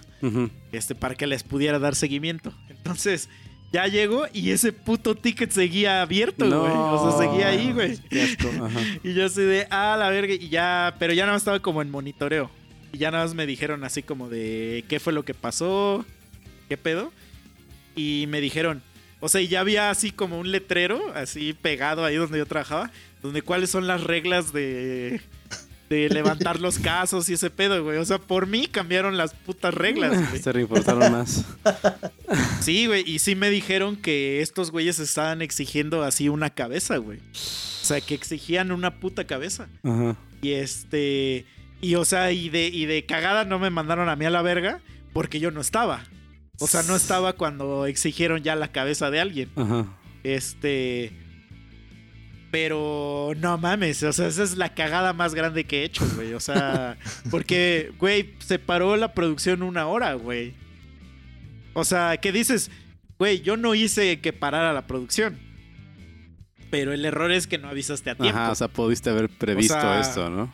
este, para que les pudiera dar seguimiento. Entonces, ya llegó y ese puto ticket seguía abierto, No. güey. O sea, seguía ahí, güey. [laughs] Y yo así de, ah, la verga, y ya, pero ya nada más estaba como en monitoreo. Y ya nada más me dijeron así como de, ¿qué fue lo que pasó? ¿Qué pedo? Y me dijeron, o sea, y ya había así como un letrero, así pegado ahí donde yo trabajaba, donde cuáles son las reglas de, de [laughs] levantar los casos y ese pedo, güey. O sea, por mí cambiaron las putas reglas, [laughs] güey. Se reportaron más. Sí, güey, y sí me dijeron que estos güeyes estaban exigiendo así una cabeza, güey. O sea, que exigían una puta cabeza. Ajá. Y este. Y o sea, y de, y de cagada no me mandaron a mí a la verga porque yo no estaba. O sea, no estaba cuando exigieron ya la cabeza de alguien. Ajá. Este. Pero no mames, o sea, esa es la cagada más grande que he hecho, güey. O sea, porque, güey, se paró la producción una hora, güey. O sea, ¿qué dices? Güey, yo no hice que parara la producción. Pero el error es que no avisaste a tiempo. Ajá, o sea, pudiste haber previsto O sea, esto, ¿no?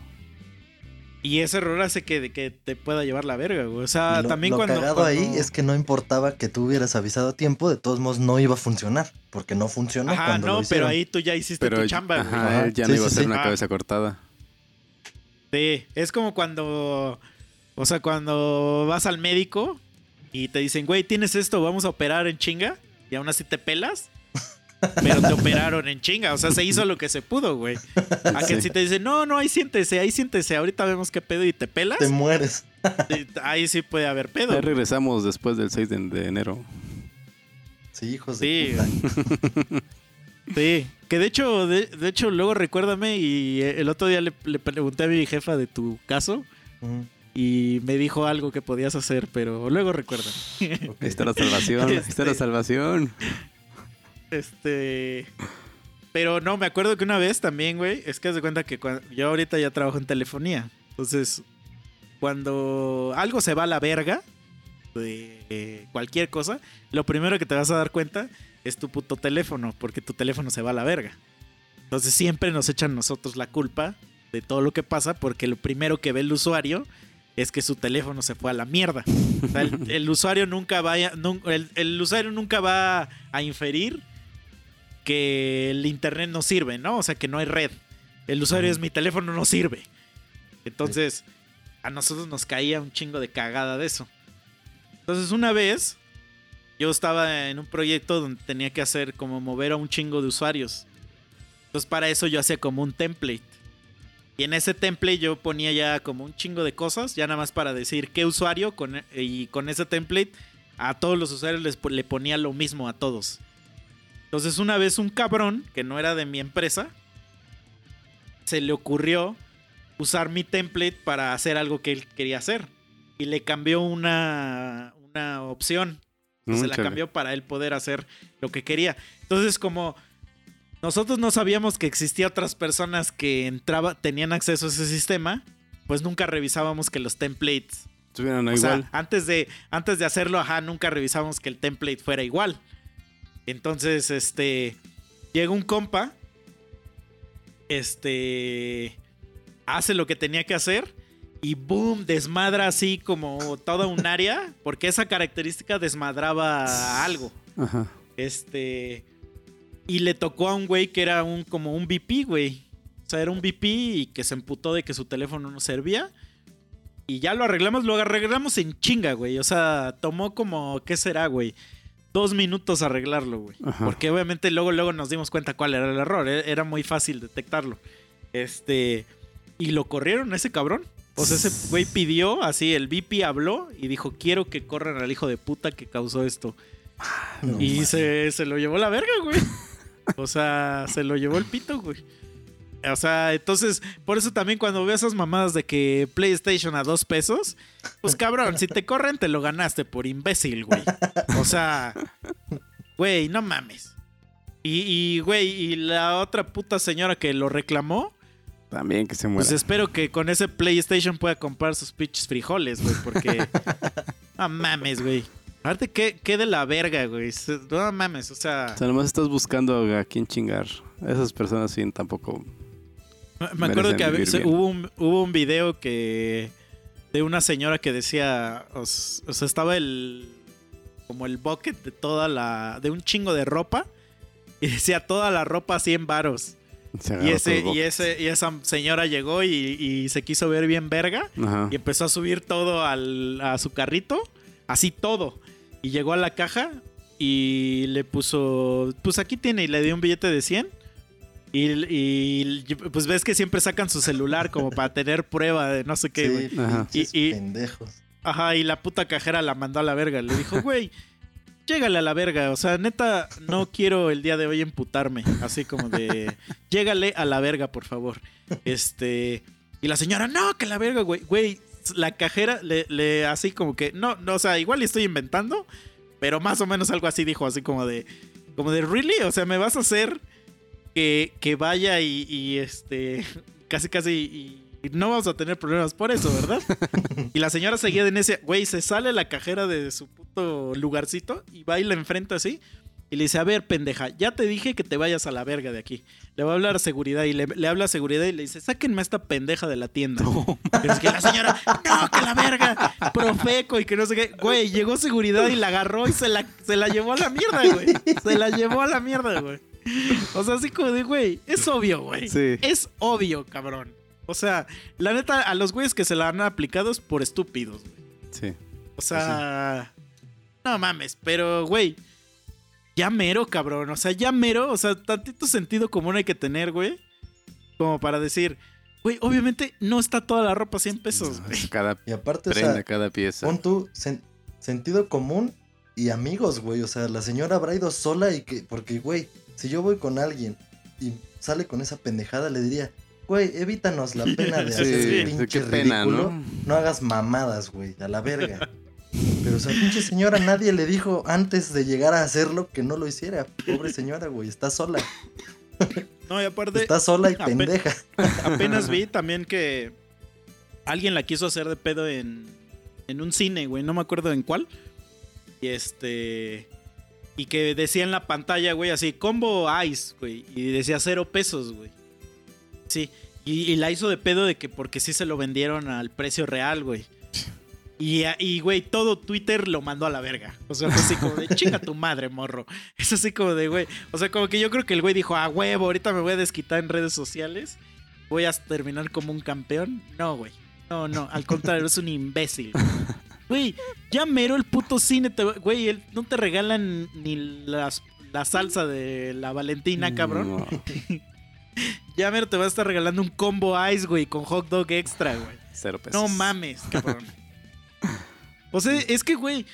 Y ese error hace que, que te pueda llevar la verga, güey. O sea, lo, también lo cuando. cagado cuando- ahí es que no importaba que tú hubieras avisado a tiempo, de todos modos no iba a funcionar, porque no funcionó Ajá, cuando no, lo pero ahí tú ya hiciste Pero tu chamba, güey. ajá, él ya sí, no iba a sí, ser sí. una Ah. cabeza cortada. Sí, es como cuando. O sea, cuando vas al médico y te dicen, güey, tienes esto, vamos a operar en chinga. Y aún así te pelas. Pero te operaron en chinga. O sea, se hizo lo que se pudo, güey. A que Sí. si te dicen, no, no, ahí siéntese, ahí siéntese, ahorita vemos qué pedo y te pelas. Te mueres. Ahí sí puede haber pedo. Ahí regresamos después del 6 de, enero. Sí, hijos Sí. de puta. [laughs] Sí. Que de hecho, de, de hecho, luego recuérdame y eh, el otro día le, le pregunté a mi jefa de tu caso Ujú, y me dijo algo que podías hacer, pero luego recuerda. ok. Ahí está la salvación, ahí está la Este- salvación. Este. Pero no, me acuerdo que una vez también, güey, es que haz de cuenta que yo ahorita ya trabajo en telefonía. Entonces, cuando algo se va a la verga de eh, cualquier cosa, lo primero que te vas a dar cuenta es tu puto teléfono, porque tu teléfono se va a la verga. Entonces siempre nos echan nosotros la culpa de todo lo que pasa, porque lo primero que ve el usuario es que su teléfono se fue a la mierda. O sea, el, [laughs] el usuario nunca vaya, el usuario nunca va a inferir que el internet no sirve, ¿no? O sea, que no hay red. El usuario es mi teléfono no sirve. Entonces, a nosotros nos caía un chingo de cagada de eso. Entonces, una vez yo estaba en un proyecto donde tenía que hacer como mover a un chingo de usuarios. Entonces, para eso yo hacía como un template. Y en ese template yo ponía ya como un chingo de cosas, ya nada más para decir qué usuario con, y con ese template a todos los usuarios les, le ponía lo mismo a todos. Entonces una vez un cabrón, que no era de mi empresa, se le ocurrió usar mi template para hacer algo que él quería hacer. Y le cambió una, una opción. Mm, se la chale. cambió para él poder hacer lo que quería. Entonces como nosotros no sabíamos que existía otras personas que entraba, tenían acceso a ese sistema, pues nunca revisábamos que los templates Estuvieran o igual. sea, antes de, antes de hacerlo, ajá, nunca revisamos que el template fuera igual. Entonces, este. Llega un compa. Este. Hace lo que tenía que hacer. Y boom, desmadra así como toda un área. Porque esa característica desmadraba algo. Ajá. Este. Y le tocó a un güey que era un como un VP, güey. O sea, era un VP y que se emputó de que su teléfono no servía. Y ya lo arreglamos, lo arreglamos en chinga, güey. O sea, tomó como, ¿qué será, güey? Dos minutos arreglarlo, güey. Ajá. Porque obviamente luego, luego nos dimos cuenta cuál era el error. e- Era muy fácil detectarlo. Este. Y lo corrieron a ese cabrón. O sea, ese güey pidió, así, el VP habló y dijo, quiero que corran al hijo de puta que causó esto. No Y se, se lo llevó la verga, güey. O sea, se lo llevó el pito, güey. O sea, entonces, por eso también cuando veo esas mamadas de que PlayStation a dos pesos, pues cabrón, si te corren, te lo ganaste por imbécil, güey. O sea, güey, no mames. Y, y, güey, y la otra puta señora que lo reclamó, También que se muera. pues espero que con ese PlayStation pueda comprar sus pinches frijoles, güey, porque. no mames, güey. Aparte, ¿qué, qué de la verga, güey? No mames, o sea. O sea, nomás estás buscando a quién chingar. Esas personas sí tampoco. Me- Me acuerdo que a veces hubo un, hubo un video que. de una señora que decía. O, sea, estaba el. como el bucket de toda la. de un chingo de ropa. Y [laughs] decía toda la ropa 100 varos. Y, ese, y, ese, y esa señora llegó y, y se quiso ver bien verga. Ajá. Y empezó a subir todo al, a su carrito. Así todo. Y llegó a la caja y le puso. Pues aquí tiene. Y le dio un billete de 100. Y, y, pues ves que siempre sacan su celular como para tener prueba de no sé qué, güey. Sí, Ajá. pinches Y- y- pendejos. Ajá, y la puta cajera la mandó a la verga. Le dijo, güey, llégale a la verga. O sea, neta, no quiero el día de hoy emputarme. Así como de, llégale a la verga, por favor. Este. Y la señora, no, que la verga, güey. Güey, la cajera le, le así como que, no, no, o sea, igual estoy inventando, pero más o menos algo así dijo, así como de, como de, ¿really? O sea, me vas a hacer que, que vaya y, y, este, [laughs] casi, casi, y, y no vamos a tener problemas por eso, ¿verdad? [laughs] y la señora seguía en ese, güey, se sale la cajera de su puto lugarcito y va y la enfrenta así. Y le dice, a ver, pendeja, ya te dije que te vayas a la verga de aquí. Le va a hablar seguridad y le, le habla a seguridad y le dice, sáquenme a esta pendeja de la tienda. Pero es que la señora, no, que la verga, profeco y que no sé qué. Güey, llegó seguridad y la agarró y se la, se la llevó a la mierda, güey. Se la llevó a la mierda, güey. O sea, así como de, güey, es obvio, güey. Sí. Es obvio, cabrón. O sea, la neta, a los güeyes que se la han aplicado es por estúpidos, güey. Sí. O sea, no mames, pero güey, ya mero, cabrón. O sea, ya mero, o sea, tantito sentido común hay que tener, güey. Como para decir, güey, obviamente no está toda la ropa a 100 pesos, güey. Cada Y aparte, o prenda, sea, cada pieza. pon sen- sentido común y amigos, güey. O sea, la señora habrá ido sola y que. Porque, güey, si yo voy con alguien y sale con esa pendejada, le diría, güey, evítanos la pena de [laughs] Sí, hacer sí, sí, pinche qué pena, ridículo. ¿no? No hagas mamadas, güey, a la verga. Pero, o sea, pinche señora, nadie le dijo antes de llegar a hacerlo que no lo hiciera. Pobre señora, güey, está sola. No, y aparte, Está sola y pendeja. apenas vi también que alguien la quiso hacer de pedo en, en un cine, güey. No me acuerdo en cuál. Y este. Y que decía en la pantalla, güey, así, combo ice, güey. Y decía cero pesos, güey. Sí. Y, y la hizo de pedo de que porque sí se lo vendieron al precio real, güey. Y, y, güey, todo Twitter lo mandó a la verga. O sea, fue así como de chinga tu madre, morro. [laughs] Es así como de, güey. O sea, como que yo creo que el güey dijo, ah, huevo, ahorita me voy a desquitar en redes sociales. Voy a terminar como un campeón. No, güey. No, no, al contrario, es un imbécil. [laughs] Güey, ya mero el puto cine. Güey, no te regalan ni las, la salsa de la Valentina, cabrón. No, [laughs] Ya mero te va a estar regalando un combo ice, güey, con hot dog extra, güey. cero pesos. No mames, cabrón. O sea, es que, güey,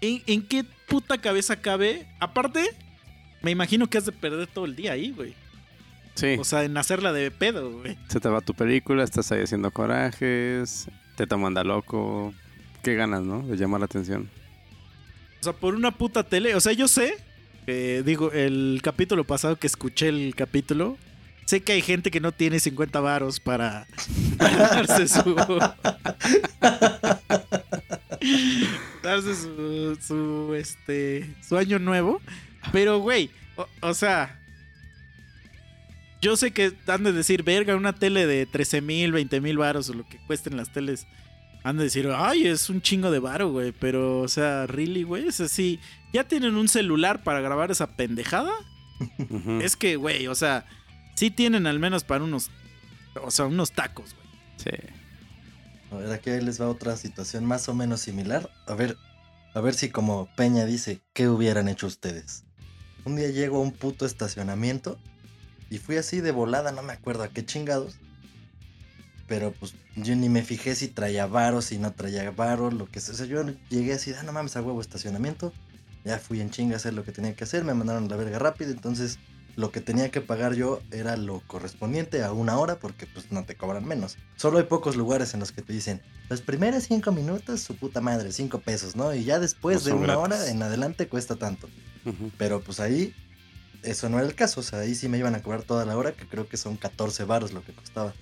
¿en, en qué puta cabeza cabe? Aparte, me imagino que has de perder todo el día ahí, güey. Sí. O sea, en hacerla de pedo, güey. Se te va tu película, estás ahí haciendo corajes, te te manda loco. Qué ganas, ¿no? De llamar la atención. O sea, por una puta tele. O sea, yo sé, digo, el capítulo pasado que escuché el capítulo, sé que hay gente que no tiene 50 varos para, [laughs] para darse su... [laughs] [laughs] darse su, su, este, su año nuevo. Pero, güey, o, o sea... Yo sé que han de decir, verga, una tele de 13 mil, 20 mil varos o lo que cuesten las teles. Han de decir, ay, es un chingo de varo, güey. Pero, o sea, really, güey, es así. ¿Ya tienen un celular para grabar esa pendejada? Es que, güey, o sea, sí tienen al menos para unos, o sea, unos tacos, güey. Sí. A ver, aquí les va otra situación más o menos similar. A ver, a ver si como Peña dice, ¿qué hubieran hecho ustedes? Un día llego a un puto estacionamiento y fui así de volada, no me acuerdo a qué chingados. Pero pues yo ni me fijé si traía varos, si no traía varos, lo que sea. O sea, yo llegué así, ah, no mames, a huevo estacionamiento. Ya fui en chinga a hacer lo que tenía que hacer, me mandaron la verga rápido, entonces lo que tenía que pagar yo era lo correspondiente a una hora porque pues no te cobran menos. Solo hay pocos lugares en los que te dicen, los primeros cinco minutos, su puta madre, cinco pesos, ¿no? Y ya después No de una gratis. hora en adelante cuesta tanto. Ujú. Pero pues ahí, eso no era el caso, o sea, ahí sí me iban a cobrar toda la hora, que creo que son 14 varos lo que costaba.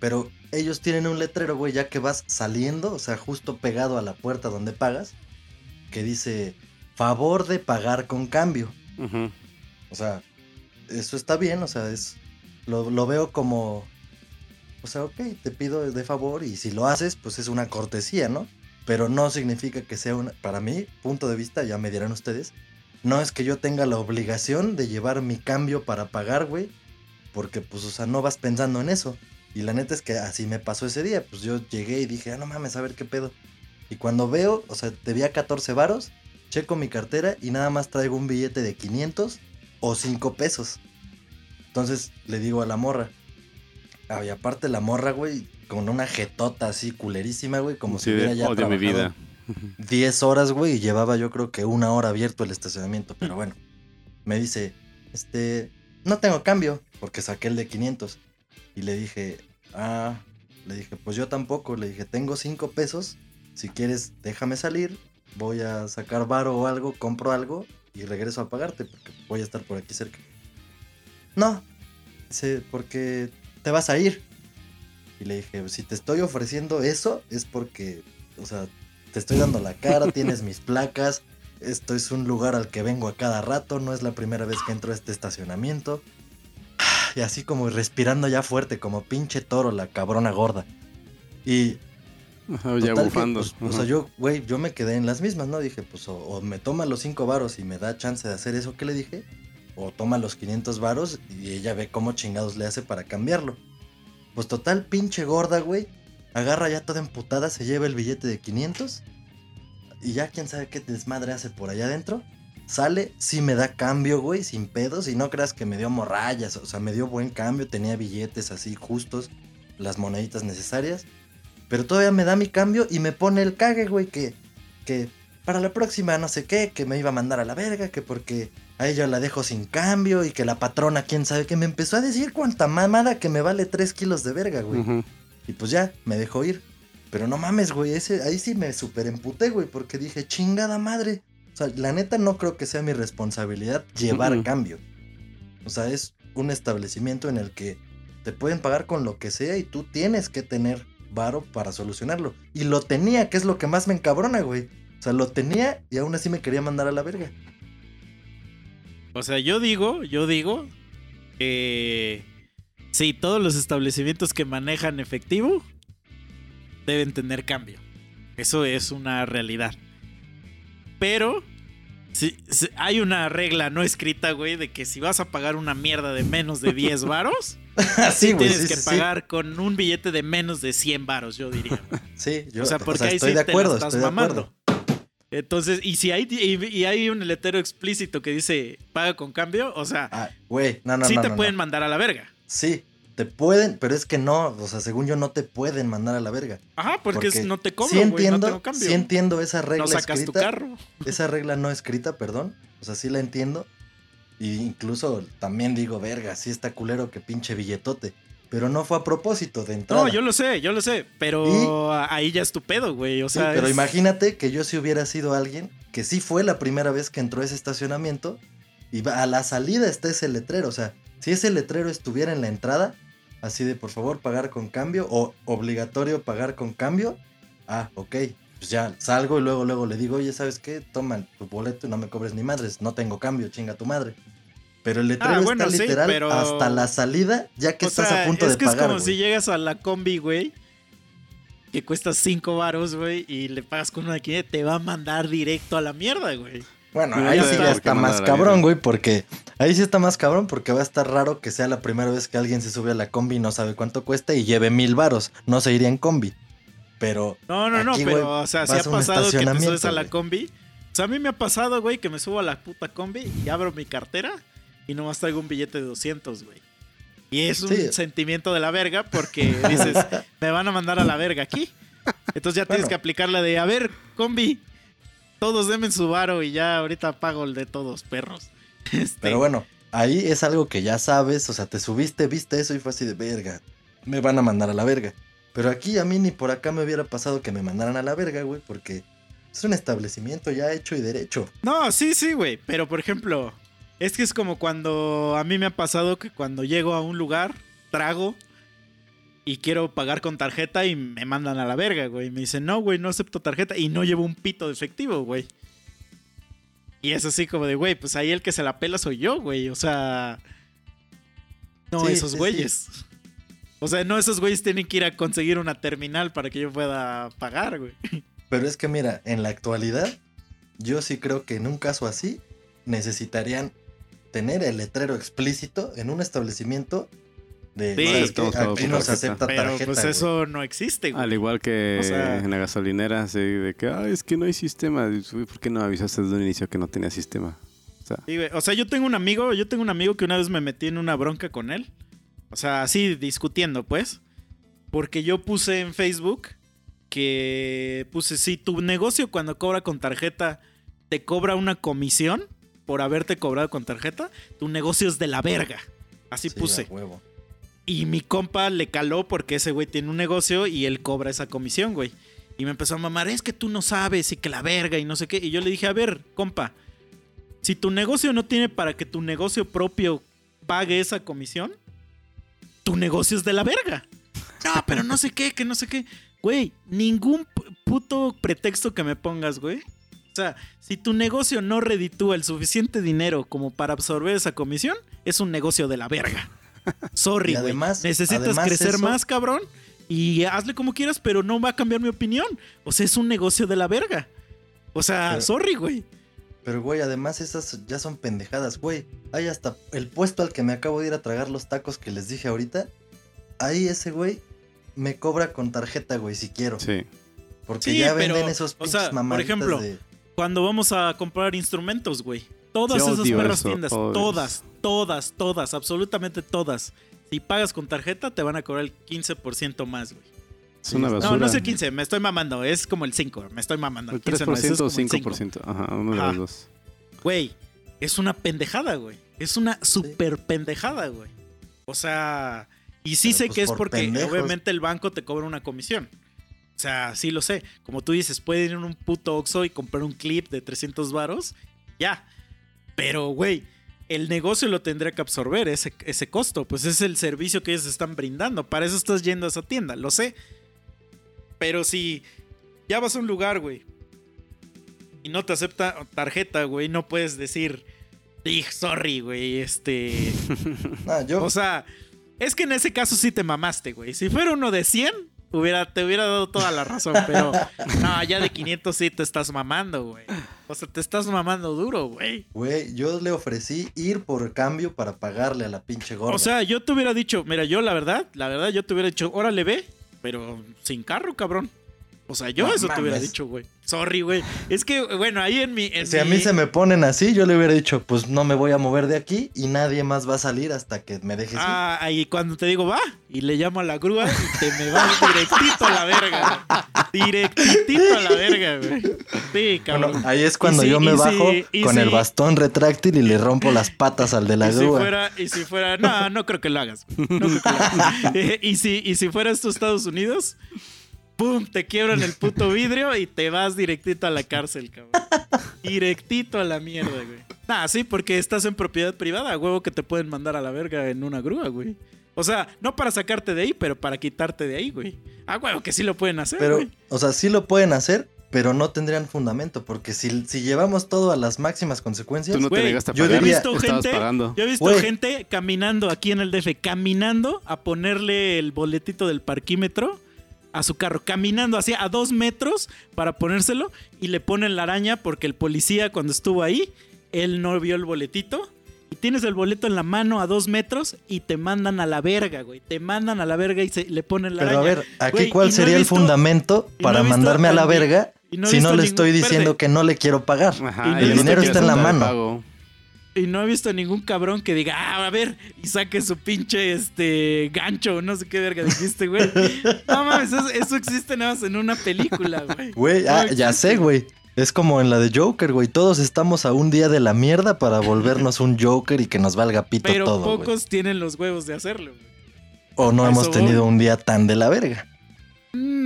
Pero ellos tienen un letrero, güey, ya que vas saliendo, o sea, justo pegado a la puerta donde pagas, que dice, favor de pagar con cambio. Ujú. O sea, eso está bien, o sea, es lo, lo veo como, o sea, ok, te pido de favor y si lo haces, pues es una cortesía, ¿no? Pero no significa que sea una, para mí, punto de vista, ya me dirán ustedes, no es que yo tenga la obligación de llevar mi cambio para pagar, güey, porque pues, o sea, no vas pensando en eso. Y la neta es que así me pasó ese día, pues yo llegué y dije, ah, no mames, a ver qué pedo. Y cuando veo, o sea, debía 14 varos, checo mi cartera y nada más traigo un billete de 500 o 5 pesos. Entonces le digo a la morra. Ah, y aparte la morra, güey, con una jetota así culerísima, güey, como Sí, si hubiera de, ya odio mi trabajado vida. [laughs] 10 horas, güey, y llevaba yo creo que una hora abierto el estacionamiento. Pero bueno, me dice, este, no tengo cambio, porque saqué el de 500. Y le dije, Ah, le dije, pues yo tampoco. Le dije, tengo cinco pesos. Si quieres, déjame salir. Voy a sacar varo o algo, compro algo y regreso a pagarte porque voy a estar por aquí cerca. No, dice, porque te vas a ir. Y le dije, si te estoy ofreciendo eso es porque, o sea, te estoy dando la cara, [laughs] tienes mis placas, esto es un lugar al que vengo a cada rato, no es la primera vez que entro a este estacionamiento. Y así como respirando ya fuerte, como pinche toro, la cabrona gorda. Y Ajá, ya que, bufando. pues, o sea, yo, güey, yo me quedé en las mismas, ¿no? Dije, pues, o, o me toma los 5 varos y me da chance de hacer eso que le dije, o toma los 500 varos y ella ve cómo chingados le hace para cambiarlo. Pues total, pinche gorda, güey, agarra ya toda emputada, se lleva el billete de 500 y ya quién sabe qué desmadre hace por allá adentro. Sale, sí me da cambio, güey, sin pedos. Y no creas que me dio morrayas. O sea, me dio buen cambio. Tenía billetes así justos. Las moneditas necesarias. Pero todavía me da mi cambio y me pone el cague, güey, que, que para la próxima no sé qué, que me iba a mandar a la verga, que porque a ella la dejo sin cambio y que la patrona, quién sabe, que me empezó a decir cuánta mamada que me vale 3 kilos de verga, güey. Y pues ya, me dejó ir. Pero no mames, güey, ese, ahí sí me super emputé, güey, porque dije, chingada madre. O sea, la neta no creo que sea mi responsabilidad llevar cambio. O sea, es un establecimiento en el que te pueden pagar con lo que sea y tú tienes que tener varo para solucionarlo. Y lo tenía, que es lo que más me encabrona, güey. O sea, lo tenía y aún así me quería mandar a la verga. O sea, yo digo, yo digo que sí, todos los establecimientos que manejan efectivo deben tener cambio. Eso es una realidad. Pero sí, sí, hay una regla no escrita, güey, de que si vas a pagar una mierda de menos de 10 varos, [laughs] sí güey. tienes sí, que sí, sí. pagar con un billete de menos de 100 varos, yo diría. [laughs] Sí, yo o sea, porque ahí estoy de acuerdo, estás estoy de mamando. acuerdo. Entonces, y si hay y, y hay un letrero explícito que dice paga con cambio, o sea, Ah, güey, no, no, sí no. te no, pueden no. mandar a la verga. Sí, te pueden, pero es que no, o sea, según yo no te pueden mandar a la verga. Ajá, porque, es- no te cobro, sí entiendo, no tengo cambio. sí entiendo esa regla no sacas tu escrita, carro. esa regla no escrita, perdón, o sea, sí la entiendo. Y incluso también digo, verga, sí está culero que pinche billetote, pero no fue a propósito de entrada. No, yo lo sé, yo lo sé, pero ahí ya es tu pedo, güey, o Sí, sea, pero es- imagínate que yo si hubiera sido alguien que sí fue la primera vez que entró a ese estacionamiento y a la salida está ese letrero, o sea, si ese letrero estuviera en la entrada, así de por favor pagar con cambio o obligatorio pagar con cambio, ah, ok, pues ya salgo y luego luego le digo, oye, ¿sabes qué? Toma tu boleto y no me cobres ni madres, no tengo cambio, chinga tu madre. Pero el letrero Ah, bueno, está sí, literal pero- hasta la salida, ya que o estás sea, a punto es de que pagar. es como güey. si llegas a la combi, güey, que cuesta 5 varos, güey, y le pagas con una 500, te va a mandar directo a la mierda, güey. Bueno, No ahí ya sí está. ya ¿Por qué está más cabrón, güey, porque ahí sí está más cabrón porque va a estar raro que sea la primera vez que alguien se sube a la combi y no sabe cuánto cuesta y lleve mil varos. No se iría en combi. Pero No, no, no, pero, o sea, si ha pasado que te subes a la combi. O sea, a mí me ha pasado, güey, que me subo a la puta combi y abro mi cartera y nomás traigo un billete de 200, güey. Y es un Sí. sentimiento de la verga porque dices, [laughs] me van a mandar a la verga aquí. Entonces ya tienes que aplicar la de, a ver, combi, todos denme su varo y ya ahorita pago el de todos, perros. [laughs] Este, Pero bueno, ahí es algo que ya sabes, o sea, te subiste, viste eso y fue así de verga. Me van a mandar a la verga. Pero aquí a mí ni por acá me hubiera pasado que me mandaran a la verga, güey, porque es un establecimiento ya hecho y derecho. No, sí, sí, güey. Pero por ejemplo, es que es como cuando a mí me ha pasado que cuando llego a un lugar, trago y quiero pagar con tarjeta y me mandan a la verga, güey. Me dicen, no, güey, no acepto tarjeta y no llevo un pito de efectivo, güey. Y es así como de, güey, pues ahí el que se la pela soy yo, güey. O sea, no Sí, esos sí, güeyes. O sea, no esos güeyes tienen que ir a conseguir una terminal para que yo pueda pagar, güey. Pero es que mira, en la actualidad, yo sí creo que en un caso así, necesitarían tener el letrero explícito en un establecimiento de Sí, "¿Sabes qué? estamos pagando aquí con no se tarjeta". acepta Pero pues güey". eso no existe, güey. Al igual que O sea- en la gasolinera, sí, de que, "Ay, es que no hay sistema. Dices, "Uy, ¿Por qué no avisaste desde un inicio que no tenía sistema? O sea, Sí, güey. O sea, yo tengo un amigo, yo tengo un amigo que una vez me metí en una bronca con él. O sea, así discutiendo, pues. Porque yo puse en Facebook que puse, si tu negocio cuando cobra con tarjeta te cobra una comisión por haberte cobrado con tarjeta, tu negocio es de la verga. Así Sí, puse. huevo. Y mi compa le caló porque ese güey tiene un negocio y él cobra esa comisión, güey. Y me empezó a mamar, es que tú no sabes y que la verga y no sé qué. Y yo le dije, a ver, compa, si tu negocio no tiene para que tu negocio propio pague esa comisión, tu negocio es de la verga. No, pero no sé qué, que no sé qué. Güey, ningún pu- puto pretexto que me pongas, güey. O sea, si tu negocio no reditúa el suficiente dinero como para absorber esa comisión, es un negocio de la verga. Sorry, güey. Necesitas además crecer eso- más, cabrón. Y hazle como quieras, pero no va a cambiar mi opinión. O sea, es un negocio de la verga. O sea, Pero- sorry, güey. Pero, güey, además esas ya son pendejadas, güey. Hay hasta el puesto al que me acabo de ir a tragar los tacos que les dije ahorita. Ahí ese güey me cobra con tarjeta, güey, si quiero. Sí. Porque Sí, ya pero, venden esos o sea, por ejemplo, de... Cuando vamos a comprar instrumentos, güey. Todas esas perras eso, tiendas, todas, todas, todas, absolutamente todas. Si pagas con tarjeta, te van a cobrar el 15% más, güey. Es una Sí, basura. No, no es el 15, me estoy mamando, es como el 5, me estoy mamando. El 15 no es, es 3% o como el 5. 5%. Ajá, uno de Ajá. los dos. Güey, es una pendejada, güey. Es una super pendejada, güey. O sea, y sí Pero, sé pues, que es por porque pendejos. obviamente el banco te cobra una comisión. O sea, sí lo sé. Como tú dices, pueden ir a un puto Oxxo y comprar un clip de 300 varos. Ya. Pero, güey, el negocio lo tendría que absorber, ese, ese costo. Pues es el servicio que ellos están brindando. Para eso estás yendo a esa tienda, lo sé. Pero si ya vas a un lugar, güey, y no te acepta tarjeta, güey, no puedes decir, "Ij, sorry, güey, este... [laughs] Ah, yo, O sea, es que en ese caso sí te mamaste, güey. Si fuera uno de 100, hubiera, te hubiera dado toda la razón, pero [laughs] no, ya de 500 sí te estás mamando, güey. O sea, te estás mamando duro, güey. güey, yo le ofrecí ir por cambio para pagarle a la pinche gorda. O sea, yo te hubiera dicho, mira, yo la verdad, la verdad, yo te hubiera dicho, órale, ve, pero sin carro, cabrón. O sea, yo No eso te hubiera dicho, güey. Sorry, güey. Es que, bueno, ahí en mi... en si a mí se me ponen así, yo le hubiera dicho, pues no me voy a mover de aquí y nadie más va a salir hasta que me dejes ir. Ah, ahí cuando te digo va y le llamo a la grúa y te me vas directito a la verga. güey. Directito a la verga, güey. Sí, cabrón. Bueno, ahí es cuando Y si- yo me y si- bajo y con si- el bastón retráctil y le rompo las patas al de la y si grúa. fuera, y si fuera, no, no creo que lo hagas. No creo que lo hagas. [laughs] [laughs] Y si, y si fuera esto Estados Unidos, pum, te quiebran el puto vidrio y te vas directito a la cárcel, cabrón. Directito a la mierda, güey. Nah, sí, porque estás en propiedad privada, a huevo que te pueden mandar a la verga en una grúa, güey. O sea, no para sacarte de ahí, pero para quitarte de ahí, güey. A huevo que sí lo pueden hacer, Pero, güey. o sea, sí lo pueden hacer, pero no tendrían fundamento, porque si, si llevamos todo a las máximas consecuencias, Tú no te negaste a yo pagar. diría- visto gente, pagando. Yo he visto gente caminando aquí en el DF, caminando a ponerle el boletito del parquímetro a su carro, caminando así a dos metros para ponérselo y le ponen la araña porque el policía cuando estuvo ahí, él no vio el boletito. Y tienes el boleto en la mano a dos metros y te mandan a la verga, güey. Te mandan a la verga y se, le ponen la pero a araña. ver, aquí Güey, cuál no sería el visto- fundamento no para mandarme a la a verga y no he si no le ningún- estoy diciendo que no le quiero pagar. Ajá, Y no y he visto dinero está en la mano. Y no he visto ningún cabrón que diga, ah, a ver, y saque su pinche este gancho, no sé qué verga dijiste, güey. No mames, eso, eso existe nada más en una película, güey. Güey, ah, ya sé, güey. Es como en la de Joker, güey. Todos estamos a un día de la mierda para volvernos un Joker y que nos valga pito Pero todo, güey. pocos tienen los huevos de hacerlo, güey. O no hemos tenido voy. un día tan de la verga.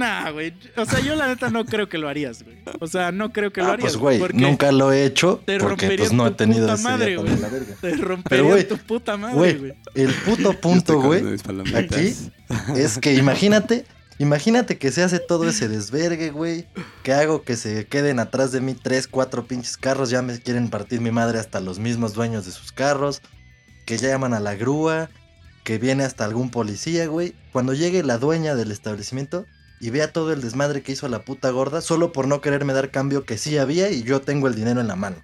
Nah, güey. O sea, yo la neta no creo que lo harías, güey. O sea, no creo que lo Ah, harías. pues, güey, porque nunca lo he hecho te porque pues no he tenido puta ese madre, güey. de la verga. Te rompería güey, tu puta madre, Güey, el puto punto, güey, aquí es que imagínate, imagínate que se hace todo ese desvergue, güey. Que hago que se queden atrás de mí tres, cuatro pinches carros. Ya me quieren partir mi madre hasta los mismos dueños de sus carros. Que ya llaman a la grúa. Que viene hasta algún policía, güey. Cuando llegue la dueña del establecimiento y vea todo el desmadre que hizo la puta gorda, solo por no quererme dar cambio que sí había y yo tengo el dinero en la mano.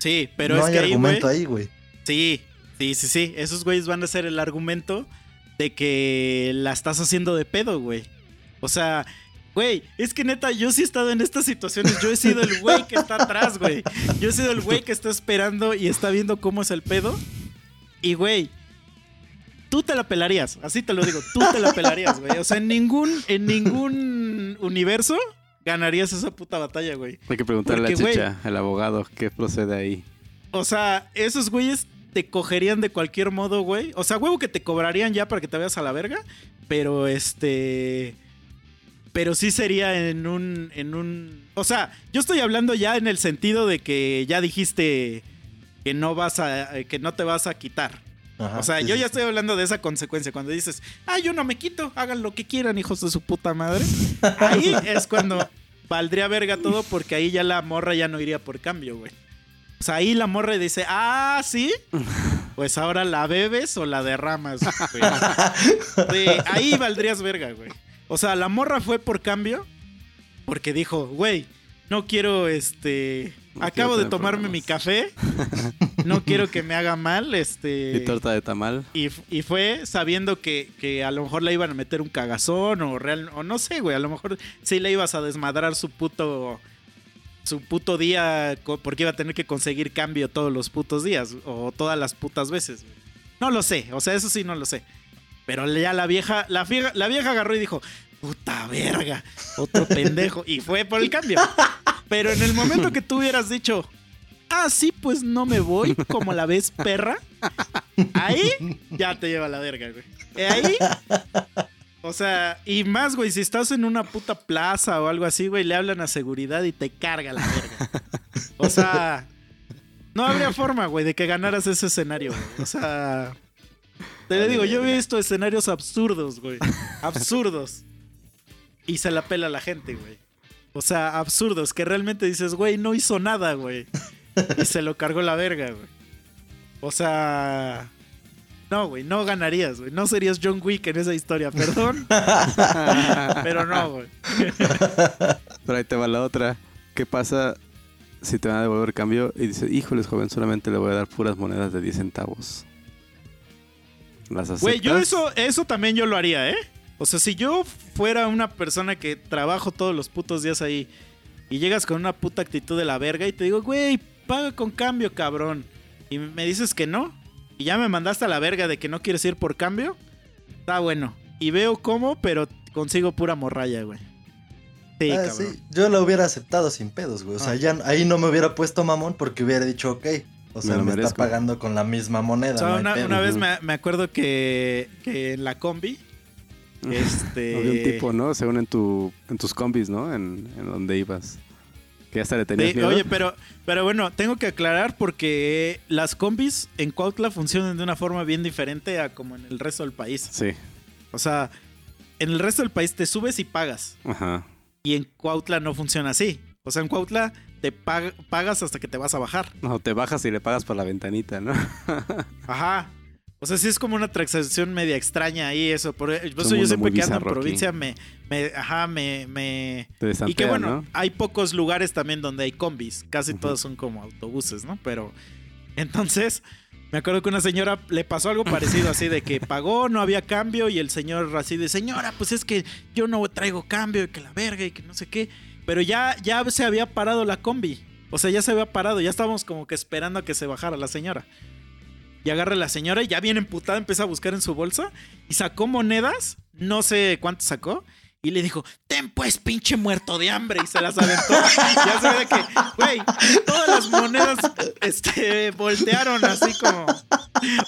Sí, pero no es hay que argumento ahí, güey. Sí, sí, sí, sí. Esos güeyes van a ser el argumento de que la estás haciendo de pedo, güey. O sea, güey, es que neta, yo sí he estado en estas situaciones. Yo he sido el güey que está atrás, güey. Yo he sido el güey que está esperando y está viendo cómo es el pedo. Y, güey, tú te la pelarías. Así te lo digo, tú te la pelarías, güey. O sea, en ningún, en ningún universo ganarías esa puta batalla, güey. Hay que preguntarle Porque, a güey- Chicha, el abogado, qué procede ahí. O sea, esos güeyes te cogerían de cualquier modo, güey. O sea, huevo que te cobrarían ya para que te vayas a la verga. Pero este. Pero sí sería en un. en un. O sea, yo estoy hablando ya en el sentido de que ya dijiste que no vas a. que no te vas a quitar. Ajá, O sea, sí, yo sí, ya estoy hablando de esa consecuencia. Cuando dices, ah, yo no me quito, hagan lo que quieran, hijos de su puta madre. Ahí [laughs] es cuando valdría verga todo porque ahí ya la morra ya no iría por cambio, güey. O sea, ahí la morra dice, ah, sí, [laughs] pues ahora la bebes o la derramas, güey. [laughs] Sí, ahí valdrías verga, güey. O sea, la morra fue por cambio porque dijo, güey, no quiero, este... No acabo quiero de tomarme mi problemas". café. No quiero que me haga mal, este... Y torta de tamal. Y, y fue sabiendo que, que a lo mejor le iban a meter un cagazón o real, o no sé, güey, a lo mejor sí le ibas a desmadrar su puto su puto día porque iba a tener que conseguir cambio todos los putos días o todas las putas veces. güey. No lo sé, o sea, eso sí no lo sé. Pero ya la vieja, la vieja, la vieja agarró y dijo, puta verga, otro [laughs] pendejo. Y fue por el cambio. Pero en el momento que tú hubieras dicho, ah, sí, pues no me voy, como la ves perra, ahí ya te lleva la verga, güey. Eh, Ahí, o sea, y más, güey, si estás en una puta plaza o algo así, güey, le hablan a seguridad y te carga la verga. O sea, no habría forma, güey, de que ganaras ese escenario, güey. O sea, te le digo, yo he visto escenarios absurdos, güey. Absurdos. Y se la pela la gente, güey. O sea, absurdos, que realmente dices, güey, no hizo nada, güey. [laughs] Y se lo cargó la verga, güey. O sea... No, güey, no ganarías, güey. No serías John Wick en esa historia, perdón. [laughs] Pero no, güey. Pero ahí te va la otra. ¿Qué pasa si te van a devolver cambio y dices, híjoles, joven, solamente le voy a dar puras monedas de 10 centavos? ¿Las aceptas? Güey, yo eso, eso también yo lo haría, ¿eh? O sea, si yo fuera una persona que trabajo todos los putos días ahí y llegas con una puta actitud de la verga y te digo, güey, paga con cambio, cabrón. Y me dices que no, y ya me mandaste a la verga de que no quieres ir por cambio, está bueno. Y veo cómo, pero consigo pura morralla, güey. Sí, Ah, cabrón. sí, yo lo hubiera aceptado sin pedos, güey. O sea, Ah. ya ahí no me hubiera puesto mamón porque hubiera dicho, ok. O sea, lo me, está pagando con la misma moneda. O sea, no una, vez me, me acuerdo que, que en la combi, [laughs] este... Había un tipo, ¿no? Según en, tu, en tus combis, ¿no? En, en donde ibas. Que hasta le tenías Sí, miedo. oye, pero, pero bueno, tengo que aclarar porque las combis en Cuautla funcionan de una forma bien diferente a como en el resto del país. Sí, O sea, en el resto del país te subes y pagas. ajá. Y en Cuautla no funciona así. O sea, en Cuautla te pag- pagas hasta que te vas a bajar. No, te bajas y le pagas por la ventanita, ¿no? [laughs] Ajá. O sea, sí es como una transacción media extraña ahí eso. Por, por un eso yo siempre que ando en aquí. provincia me, me, ajá, me, me, Te Y que bueno, ¿no? hay pocos lugares también donde hay combis. Casi todos son como autobuses, ¿no? Pero entonces, me acuerdo que una señora le pasó algo parecido así de que pagó, no había cambio y el señor así de, señora, pues es que yo no traigo cambio y que la verga y que no sé qué. Pero ya, ya se había parado la combi. O sea, ya se había parado, ya estábamos como que esperando a que se bajara la señora. Y agarra la señora y ya bien emputada empieza a buscar en su bolsa y sacó monedas, no sé cuánto sacó, y le dijo, ten pues pinche muerto de hambre y se las aventó. ya se ve que, güey, todas las monedas este, voltearon así como...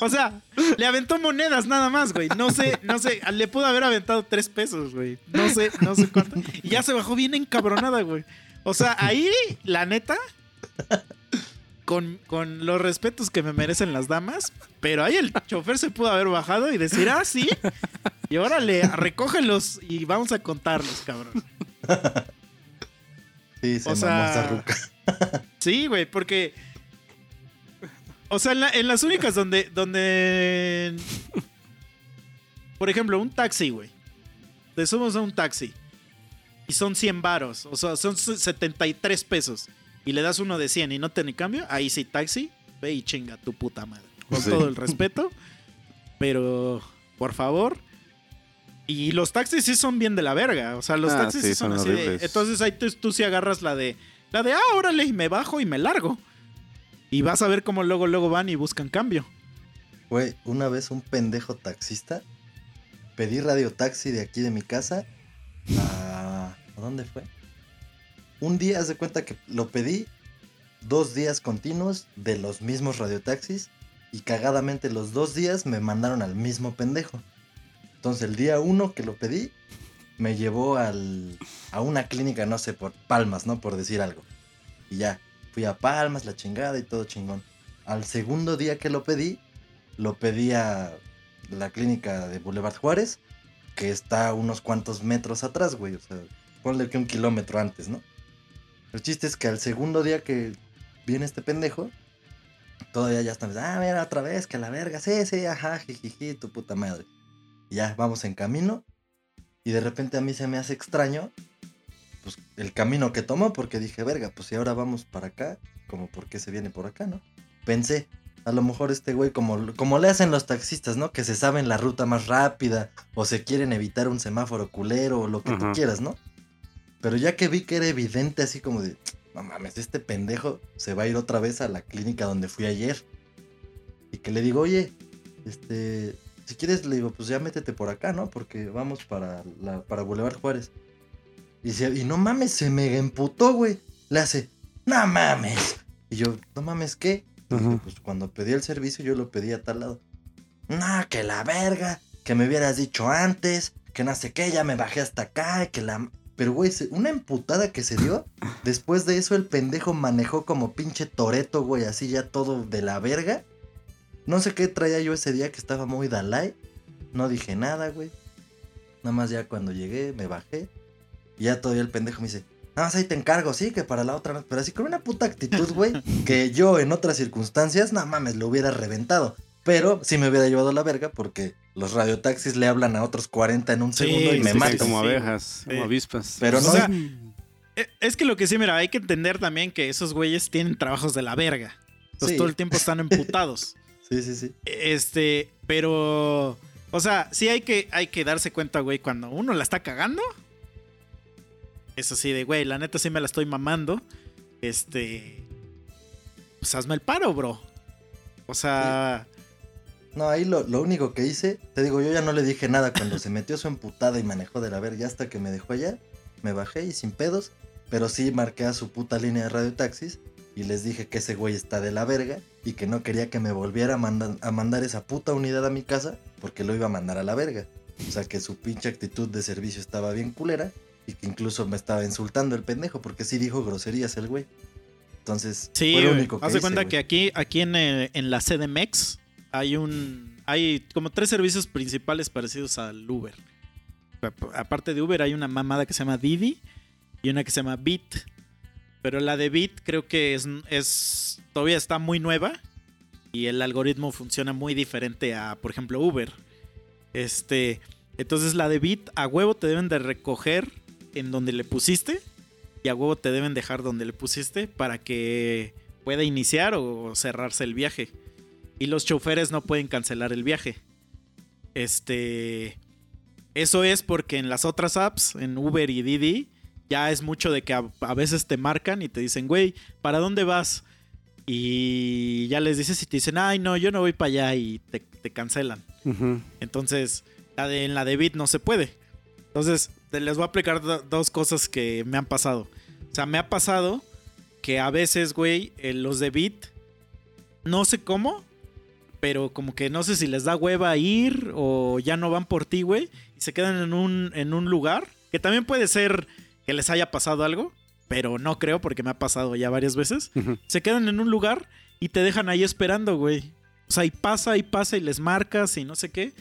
O sea, le aventó monedas nada más, güey. No sé, no sé, le pudo haber aventado tres pesos, güey. No sé, no sé cuánto. Y ya se bajó bien encabronada, güey. O sea, ahí, la neta, con, con los respetos que me merecen las damas, pero ahí el chofer se pudo haber bajado y decir, ah, sí. Y órale, recógelos y vamos a contarlos, cabrón. Sí, se o sea- ruca. [laughs] Sí, güey, porque. O sea, en, la- en las únicas donde. donde. Por ejemplo, un taxi, güey. Te subes a un taxi. Y son 100 varos. O sea, son 73 pesos. Y le das uno de 100 y no te ni cambio. Ahí sí, taxi. Ve y chinga tu puta madre. Con Sí. todo el respeto. Pero, por favor. Y los taxis sí son bien de la verga. O sea, los Ah, taxis sí, sí son, son así de. Entonces ahí tú, tú sí agarras la de. La de, ah, órale, y me bajo y me largo. Y vas a ver cómo luego, luego van y buscan cambio. Güey, una vez un pendejo taxista pedí radio taxi de aquí de mi casa a... ¿a dónde fue? Un día, haz de cuenta que lo pedí dos días continuos de los mismos radiotaxis Y cagadamente los dos días me mandaron al mismo pendejo. Entonces el día uno que lo pedí, me llevó al, a una clínica, no sé, por Palmas, ¿no? Por decir algo. Y ya, fui a Palmas, la chingada y todo chingón. Al segundo día que lo pedí, lo pedí a la clínica de Boulevard Juárez, que está unos cuantos metros atrás, güey. O sea, ponle que un kilómetro antes, ¿no? El chiste es que al segundo día que viene este pendejo, todavía ya están, ah, mira, otra vez, que la verga, sí, sí, ajá, jijiji, tu puta madre. Y ya, vamos en camino. Y de repente a mí se me hace extraño, pues, el camino que tomó, porque dije, verga, pues si ahora vamos para acá, como por qué se viene por acá, ¿no? Pensé, a lo mejor este güey, como, como le hacen los taxistas, ¿no? Que se saben la ruta más rápida, o se quieren evitar un semáforo culero, o lo que tú quieras, ¿no? Pero ya que vi que era evidente, así como de, no mames, este pendejo se va a ir otra vez a la clínica donde fui ayer. Y que le digo, oye, este, si quieres, le digo, pues ya métete por acá, ¿no? Porque vamos para, la, para Boulevard Juárez. Y, se- y no mames, se me emputó, güey. Le hace, no mames. Y yo, no mames, ¿qué? Ajá. pues cuando pedí el servicio yo lo pedí a tal lado. No, que la verga, que me hubieras dicho antes, que no sé qué, ya me bajé hasta acá, que la... Pero, güey, una emputada que se dio. Después de eso, el pendejo manejó como pinche toreto, güey, así ya todo de la verga. No sé qué traía yo ese día que estaba muy Dalai. No dije nada, güey. Nada más ya cuando llegué, me bajé. Y ya todavía el pendejo me dice, nada más ahí te encargo, sí, que para la otra no. Pero así con una puta actitud, güey, que yo en otras circunstancias, no mames, lo hubiera reventado. Pero sí me hubiera llevado a la verga porque los radiotaxis le hablan a otros 40 en un Sí, segundo y me sí, sí, matan. como abejas, Sí. como avispas. Pero O no, sea, Eh, Es que lo que sí, mira, hay que entender también que esos güeyes tienen trabajos de la verga. Entonces Sí. todo el tiempo están emputados. [laughs] sí, sí, sí. Este, pero. O sea, sí hay que, hay que darse cuenta, güey, cuando uno la está cagando. Es así de, güey, la neta sí me la estoy mamando. Este. Pues hazme el paro, bro. O sea. No, ahí lo, lo único que hice, te digo, yo ya no le dije nada cuando se metió su emputada y manejó de la verga, hasta que me dejó allá, me bajé y sin pedos, pero sí marqué a su puta línea de radiotaxis y les dije que ese güey está de la verga y que no quería que me volviera a, manda- a mandar esa puta unidad a mi casa porque lo iba a mandar a la verga. O sea que su pinche actitud de servicio estaba bien culera y que incluso me estaba insultando el pendejo porque sí dijo groserías el güey. Entonces, Sí, fue lo único que Haz de cuenta que aquí, aquí en, en la CDMX hay un. Hay como tres servicios principales parecidos al Uber. Aparte de Uber, hay una mamada que se llama Didi y una que se llama Bit. Pero la de Bit creo que es, es. todavía está muy nueva. Y el algoritmo funciona muy diferente a, por ejemplo, Uber. Este. Entonces la de Bit a huevo te deben de recoger en donde le pusiste y a huevo te deben dejar donde le pusiste para que pueda iniciar o cerrarse el viaje. Y los choferes no pueden cancelar el viaje. Este. Eso es porque en las otras apps, en Uber y Didi, ya es mucho de que a, a veces te marcan y te dicen, güey, ¿para dónde vas? Y ya les dices y te dicen, ay, no, yo no voy para allá y te, te cancelan. Entonces, la de, en la de Bit no se puede. Entonces, te- les voy a aplicar do- dos cosas que me han pasado. O sea, me ha pasado que a veces, güey, eh, los de Bit, no sé cómo, pero como que no sé si les da hueva ir o ya no van por ti, güey, y se quedan en un, en un lugar, que también puede ser que les haya pasado algo, pero no creo porque me ha pasado ya varias veces se quedan en un lugar y te dejan ahí esperando, güey. O sea, y pasa y pasa y les marcas y no sé qué.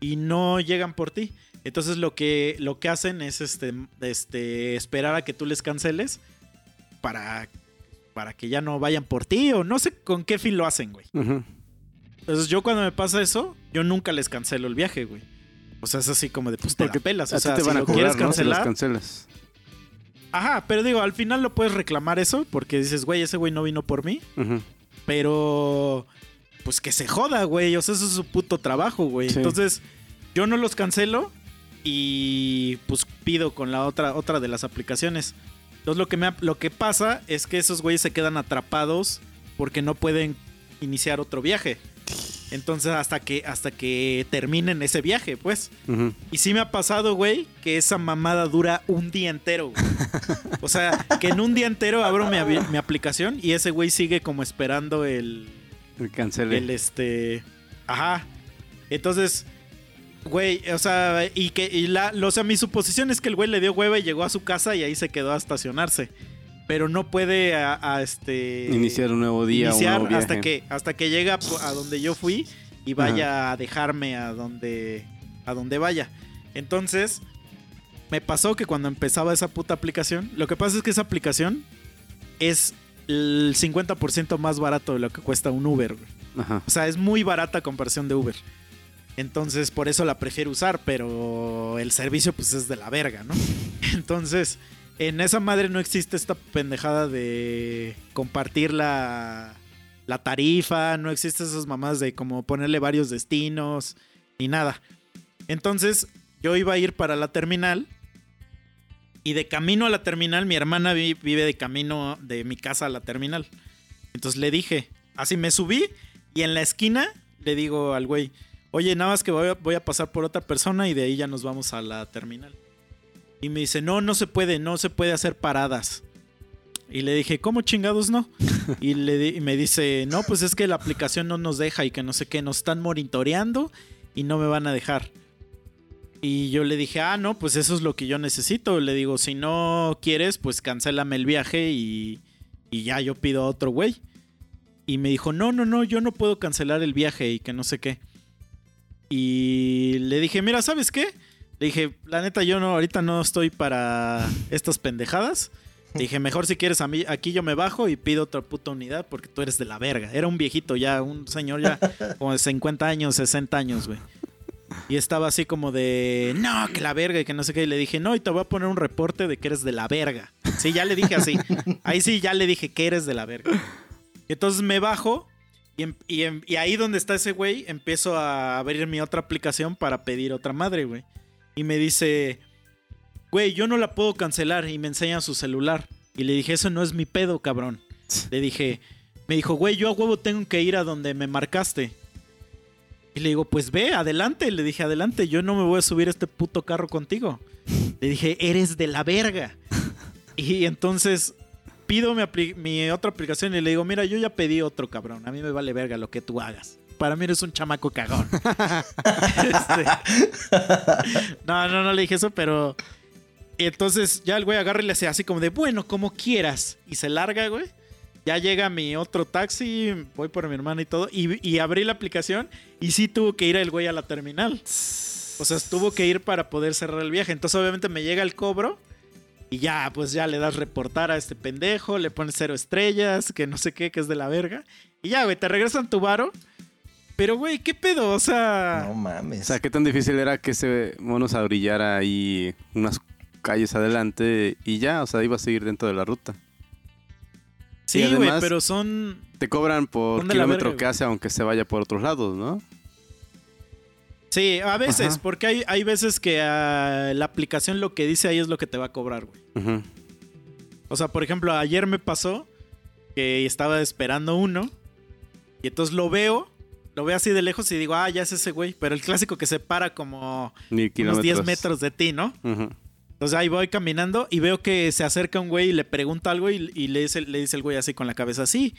Y no llegan por ti. Entonces lo que, lo que hacen es este, este, esperar a que tú les canceles para, para que ya no vayan por ti. O no sé con qué fin lo hacen, güey. Entonces yo cuando me pasa eso, yo nunca les cancelo el viaje, güey. O sea, es así como de, pues te la pelas. O sea, te si van a lo cobrar, quieres ¿no? Si los cancelar, cancelas. Ajá, pero digo, al final lo puedes reclamar eso porque dices, güey, ese güey no vino por mí. Ujú. Pero, pues que se joda, güey. O sea, eso es su puto trabajo, güey. Sí. Entonces, yo no los cancelo y pues pido con la otra, otra de las aplicaciones. Entonces, lo que, me, lo que pasa es que esos güeyes se quedan atrapados porque no pueden iniciar otro viaje. Entonces, hasta que, hasta que terminen ese viaje, pues. Y sí me ha pasado, güey, que esa mamada dura un día entero, güey. O sea, que en un día entero abro mi, aplicación y ese güey sigue como esperando el, Cancele. El este. Ajá. Entonces, güey, o sea, y que, y la, o sea, mi suposición es que el güey le dio hueva y llegó a su casa y ahí se quedó a estacionarse. Pero no puede a, a, este. Iniciar un nuevo día, iniciar un nuevo hasta que hasta que llega a donde yo fui y vaya a dejarme a donde a donde vaya. Entonces, me pasó que cuando empezaba esa puta aplicación, lo que pasa es que esa aplicación es el 50% más barato de lo que cuesta un Uber. Ajá. O sea, es muy barata comparación de Uber. Entonces, por eso la prefiero usar, pero el servicio pues es de la verga, ¿no? [laughs] Entonces, en esa madre no existe esta pendejada de compartir la, tarifa, no existe esas mamás de como ponerle varios destinos, ni nada. Entonces, yo iba a ir para la terminal y de camino a la terminal, mi hermana vi- vive de camino de mi casa a la terminal. Entonces le dije, así me subí y en la esquina le digo al güey, oye, nada más que voy a, voy a pasar por otra persona y de ahí ya nos vamos a la terminal. Y me dice, no, no se puede, no se puede hacer paradas. Y le dije, ¿cómo chingados no? Y, le me dice, no, pues es que la aplicación no nos deja y que no sé qué, nos están monitoreando y no me van a dejar. Y yo le dije, ah, no, pues eso es lo que yo necesito. Le digo, si no quieres, pues cancélame el viaje y, y ya yo pido a otro güey. Y me dijo, no, no, no, yo no puedo cancelar el viaje y que no sé qué. Y le dije, mira, ¿sabes qué? Le dije, la neta, yo no, ahorita no estoy para estas pendejadas. Le dije, mejor si quieres a mí, aquí yo me bajo y pido otra puta unidad porque tú eres de la verga. Era un viejito ya, un señor ya [laughs] como de 50 años, 60 años, güey. Y estaba así como de, no, que la verga y que no sé qué. Y le dije, no, y te voy a poner un reporte de que eres de la verga. Sí, ya le dije así. Ahí sí, ya le dije que eres de la verga. Y entonces me bajo y, em- y em- y ahí donde está ese güey, empiezo a abrir mi otra aplicación para pedir otra madre, güey. Y me dice, güey, yo no la puedo cancelar. Y me enseña su celular. Y le dije, eso no es mi pedo, cabrón. [laughs] Le dije, me dijo, güey, yo a huevo tengo que ir a donde me marcaste. Y le digo, pues ve, adelante. Le dije, adelante, yo no me voy a subir a este puto carro contigo. Le dije, eres de la verga. [laughs] Y entonces pido mi, mi otra aplicación y le digo, mira, yo ya pedí otro cabrón. A mí me vale verga lo que tú hagas. Para mí eres un chamaco cagón. [laughs] Este, No, no, no le dije eso, pero... Entonces ya el güey agarra y le hace así como de, bueno, como quieras. Y se larga, güey. Ya llega mi otro taxi, voy por mi hermana y todo. Y, y abrí la aplicación y sí tuvo que ir el güey a la terminal. O sea, tuvo que ir para poder cerrar el viaje. Entonces obviamente me llega el cobro. Y ya, pues ya le das reportar a este pendejo, le pones cero estrellas, que no sé qué, que es de la verga. Y ya, güey, te regresan tu varo. Pero, güey, ¿qué pedo? O sea... No O mames. sea, qué tan difícil era que ese mono se brillara ahí unas calles adelante y ya, o sea, iba a seguir dentro de la ruta. sí, güey, además- pero son... Te cobran por kilómetro verga, que hace, aunque se vaya por otros lados, ¿no? Sí, a veces, Ajá. porque hay, hay veces que ah, la aplicación lo que dice ahí es lo que te va a cobrar, güey. O sea, por ejemplo, ayer me pasó que estaba esperando uno y entonces lo veo, lo veo así de lejos y digo, ah, ya es ese güey, pero el clásico que se para como unos kilómetros. 10 metros de ti, ¿no? Ujú. Entonces ahí voy caminando y veo que se acerca un güey y le pregunta algo y, y le, dice, le dice el güey así con la cabeza así.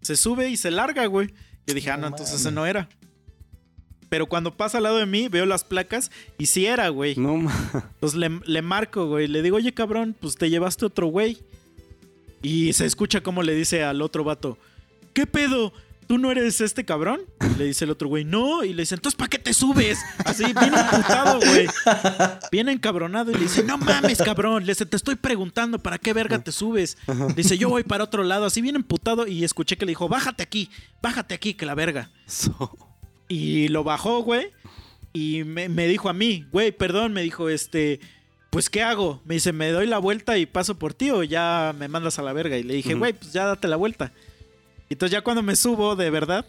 Se sube y se larga, güey. Yo dije, ah, no, entonces mames. ese no era. Pero cuando pasa al lado de mí, veo las placas y sí era, güey. No, ma- [laughs] Entonces le, le marco, güey. Le digo, oye, cabrón, pues te llevaste otro güey. Y se escucha como le dice al otro vato, ¿qué pedo? ¿Tú no eres este cabrón? Y le dice el otro güey, no. Y le dice, entonces, ¿para qué te subes? Así, bien emputado, güey. Bien encabronado. Y le dice, no mames, cabrón. Le dice, te estoy preguntando, ¿para qué verga te subes? Le dice, yo voy para otro lado. Así bien emputado. Y escuché que le dijo, bájate aquí, bájate aquí, que la verga. so- Y lo bajó, güey. Y me, me dijo a mí, güey, perdón, me dijo, este, pues, ¿qué hago? Me dice, ¿me doy la vuelta y paso por ti o ya me mandas a la verga? Y le dije, güey, pues ya date la vuelta. Y entonces ya cuando me subo, de verdad,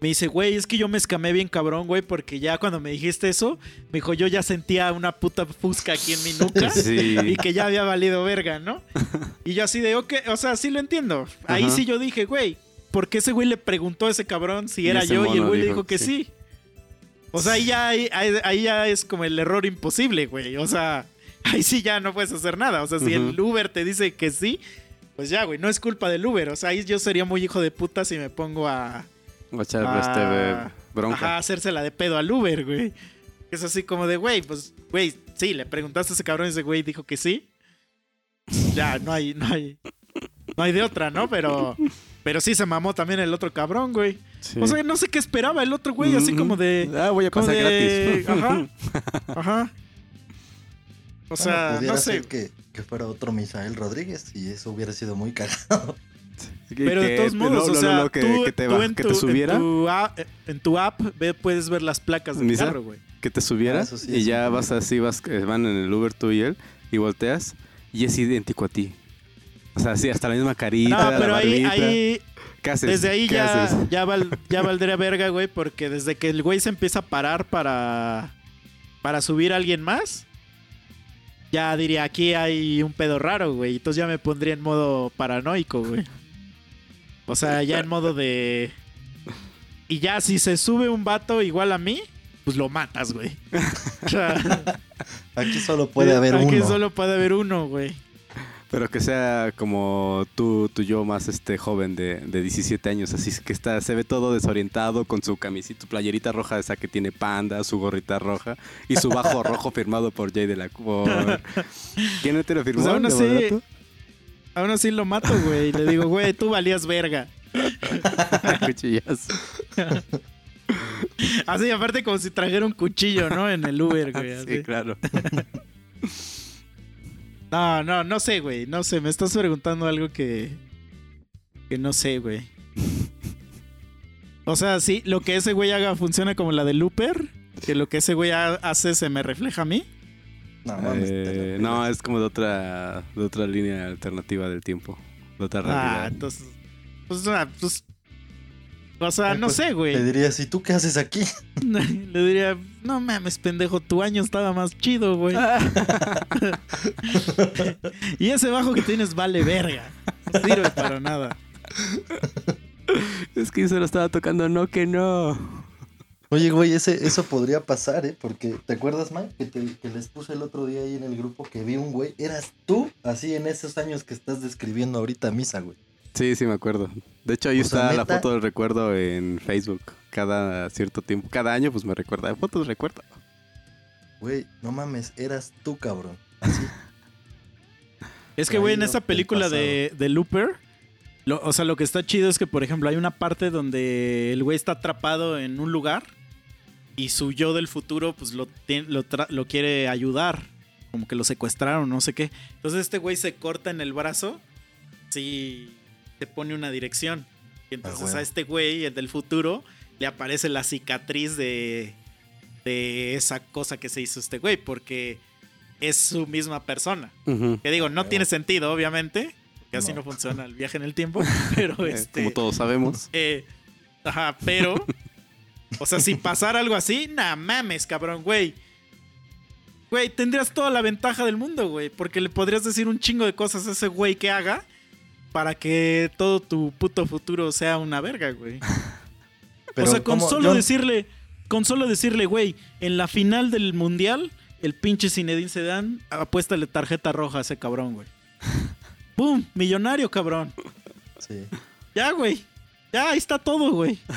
me dice, güey, es que yo me escamé bien cabrón, güey, porque ya cuando me dijiste eso, me dijo, yo ya sentía una puta fusca aquí en mi nuca. [laughs] Sí. Y que ya había valido verga, ¿no? [laughs] Y yo así de, ok, o sea, sí lo entiendo. Ahí Ajá. sí yo dije, güey, ¿por qué ese güey le preguntó a ese cabrón si era yo? Y el güey le dijo dijo que sí. O sea, ahí ya, ahí, ahí- ahí ya es como el error imposible, güey. O sea, ahí sí ya no puedes hacer nada. O sea, si el Uber te dice que sí, pues ya, güey, no es culpa del Uber. O sea, ahí yo sería muy hijo de puta si me pongo a, a- este, bronca. Ajá, hacérsela de pedo al Uber, güey. Es así como de, güey, pues, güey, sí, le preguntaste a ese cabrón y ese güey dijo que sí. Ya, no hay, no hay, no hay de otra, ¿no? Pero, pero sí se mamó también el otro cabrón, güey. Sí. O sea, no sé qué esperaba el otro güey, así como de, Ah, voy a pasar de- gratis. ajá. [laughs] ajá. O sea, pudiera no sé. ser que, que fuera otro Misael Rodríguez y eso hubiera sido muy cagado. Pero de todos modos, no, o no, sea, no, que, tú, que te, tú en, que tu, en subiera, tu en tu app ve- puedes ver las placas del ¿Misa? carro, güey. que te subiera Ah, sí y ya vas así, vas, eh, van en el Uber tú y él y volteas y es idéntico a ti. O sea, sí, hasta la misma carita, No, la pero ahí, ahí ¿Qué haces? desde ahí ¿Qué ya, haces? ya, val- ya [laughs] valdría verga, güey, porque desde que el güey se empieza a parar para, para subir a alguien más, ya diría, aquí hay un pedo raro, güey. Entonces ya me pondría en modo paranoico, güey. O sea, ya en modo de... Y ya si se sube un vato igual a mí, pues lo matas, güey. O sea, [laughs] Aquí solo puede haber aquí uno. solo puede haber uno, güey. Pero que sea como tú, tú yo más este joven de, de 17 años, así que está, se ve todo desorientado con su camisita, su playerita roja esa que tiene panda, su gorrita roja y su bajo [laughs] rojo firmado por Jay de la por... ¿Quién te lo firmó? Pues aún ¿De así-? Aún así lo mato, güey. Le digo, güey, tú valías verga. [laughs] Cuchillazo. Así, aparte como si trajera un cuchillo, ¿no? En el Uber, güey. [laughs] así. Sí, claro. No, no, no sé, güey. No sé, me estás preguntando algo que. que no sé, güey. O sea, sí, lo que ese güey haga funciona como la de Looper. Que lo que ese güey ha- hace se me refleja a mí. No, mames, Eh, no, es como de otra, de otra línea alternativa del tiempo. De otra Ah, realidad. entonces. Pues, ah, pues. O sea, no pues, sé, güey. Te dirías, ¿y tú qué haces aquí? [laughs] Le diría, no mames, pendejo, tu año estaba más chido, güey. [laughs] y ese bajo que tienes vale verga. No sirve para nada. Es que yo se lo estaba tocando, no que no. Oye, güey, ese, eso podría pasar, ¿eh? Porque, ¿te acuerdas, Mike? Que, te- que les puse el otro día ahí en el grupo que vi un güey. Eras tú, así en esos años que estás describiendo ahorita misa, güey. Sí, sí, me acuerdo. De hecho, ahí O sea, está la foto del recuerdo en Facebook. Cada cierto tiempo, cada año, pues me recuerda. Fotos de recuerdo. Güey, no mames, eras tú, cabrón. Así. [laughs] Es que, güey, en del película de, de Looper, lo- o sea, lo que está chido es que, por ejemplo, hay una parte donde el güey está atrapado en un lugar y su yo del futuro, pues lo, lo, lo quiere ayudar. Como que lo secuestraron, no sé qué. Entonces este güey se corta en el brazo, sí, te pone una dirección. Y entonces huevo. a este güey, el del futuro, le aparece la cicatriz de, de esa cosa que se hizo este güey, porque es su misma persona. Que digo, no Huevo. tiene sentido, obviamente. Que así No. no funciona el viaje en el tiempo. [laughs] [laughs] Pero Eh, este. Como todos sabemos. eh, ajá, pero. O sea, si [laughs] pasara algo así, nah mames, cabrón, güey. Güey, tendrías toda la ventaja del mundo, güey. Porque le podrías decir un chingo de cosas a ese güey que haga para que todo tu puto futuro sea una verga, güey. [laughs] Pero o sea, con ¿cómo? solo Yo- decirle, con solo decirle, güey, en la final del mundial, el pinche Zinedine Zidane apuéstale tarjeta roja a ese cabrón, güey. [laughs] ¡Pum! Millonario, cabrón. Sí. Ya, güey. Ya, ahí está todo, güey. [laughs]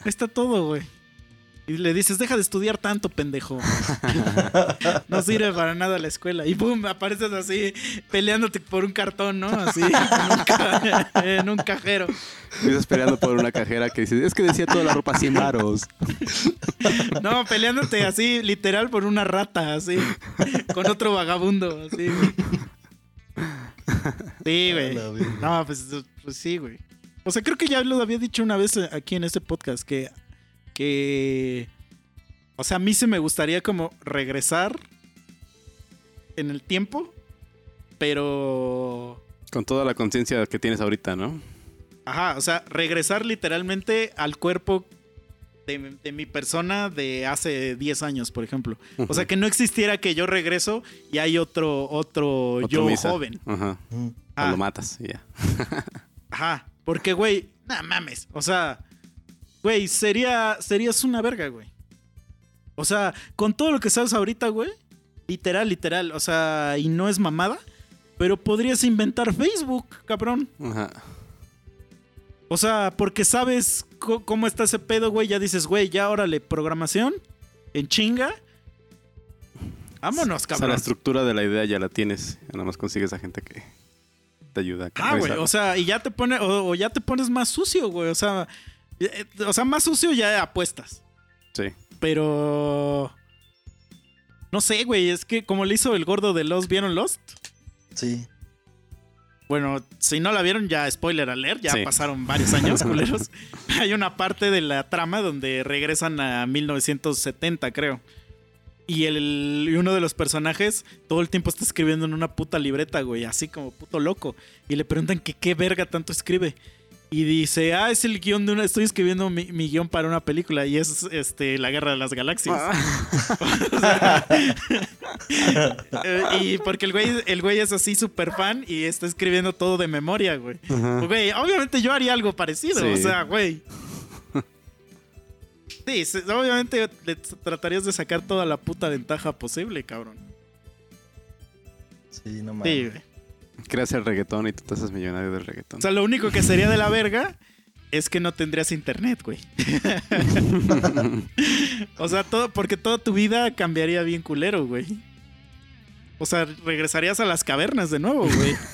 Ahí está todo, güey. Y le dices, deja de estudiar tanto, pendejo. [laughs] no sirve para nada la escuela. Y pum, apareces así, peleándote por un cartón, ¿no? Así, en un, ca- [laughs] en un cajero. Estás peleando por una cajera que dice, es que decía toda la ropa 100 varos. [laughs] No, peleándote así, literal, por una rata, así. Con otro vagabundo, así. Sí, güey. No, pues, pues sí, güey. O sea, creo que ya lo había dicho una vez aquí en este podcast, que... que o sea, a mí se me gustaría como regresar en el tiempo, pero... Con toda la conciencia que tienes ahorita, ¿no? Ajá, o sea, regresar literalmente al cuerpo de, de mi persona de hace 10 años, por ejemplo. O sea, que no existiera que yo regreso y hay otro, otro, Otro yo misa. joven. Ajá. Mm. O Ah, lo matas y ya. ajá, porque, güey, no mames. O sea, güey, sería, serías una verga, güey. O sea, con todo lo que sabes ahorita, güey, literal, literal, o sea, y no es mamada, pero podrías inventar Facebook, cabrón. Ajá. O sea, porque sabes cómo está ese pedo, güey. Ya dices, güey, ya órale, programación en chinga. Vámonos, O sea, la cabrón. estructura de la idea ya la tienes. Nada más consigues a gente que te ayuda a Ah, güey, o sea, y ya te pone, o, o ya te pones más sucio, güey. O sea, o sea, más sucio ya apuestas. Sí. Pero. No sé, güey. Es que como le hizo el gordo de Lost, ¿vieron Lost? Sí. Bueno, si no la vieron, ya spoiler alert, ya Sí. pasaron varios años, [laughs] culeros. Hay una parte de la trama donde regresan a 1970, creo. Y, el, y uno de los personajes todo el tiempo está escribiendo en una puta libreta, güey, así como puto loco. Y le preguntan que qué verga tanto escribe. Y dice, ah, es el guion de una. Estoy escribiendo mi, mi guion para una película y es este La Guerra de las Galaxias. [laughs] Eh, y porque el güey, el güey es así súper fan y está escribiendo todo de memoria, güey. Güey, obviamente yo haría algo parecido, Sí. o sea, güey. Sí, obviamente le tratarías de sacar toda la puta ventaja posible, cabrón. Sí, no Sí, mames. güey. Creas el reggaetón y tú te haces millonario del reggaetón. O sea, lo único que sería de la verga es que no tendrías internet, güey. [laughs] o sea, todo, porque toda tu vida cambiaría bien culero, güey. O sea, regresarías a las cavernas de nuevo, güey. [laughs]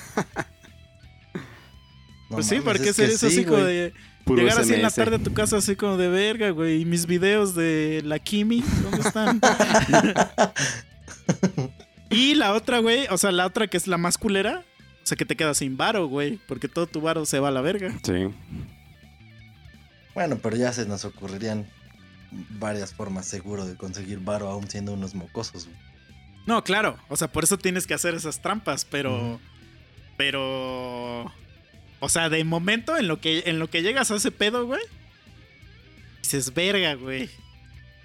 No pues sí, mames, porque es serías sí, así como güey. de... Puro Llegar así en la tarde a tu casa así como de verga, güey. Y mis videos de la Kimi, ¿dónde están? [laughs] y la otra, güey, o sea, la otra que es la más culera, o sea, que te quedas sin varo, güey, porque todo tu varo se va a la verga. Sí. Bueno, pero ya se nos ocurrirían varias formas seguro de conseguir varo aún siendo unos mocosos. güey. No, claro, o sea, por eso tienes que hacer esas trampas, pero pero o sea, de momento en lo que en lo que llegas a ese pedo, güey, dices, "Verga, güey."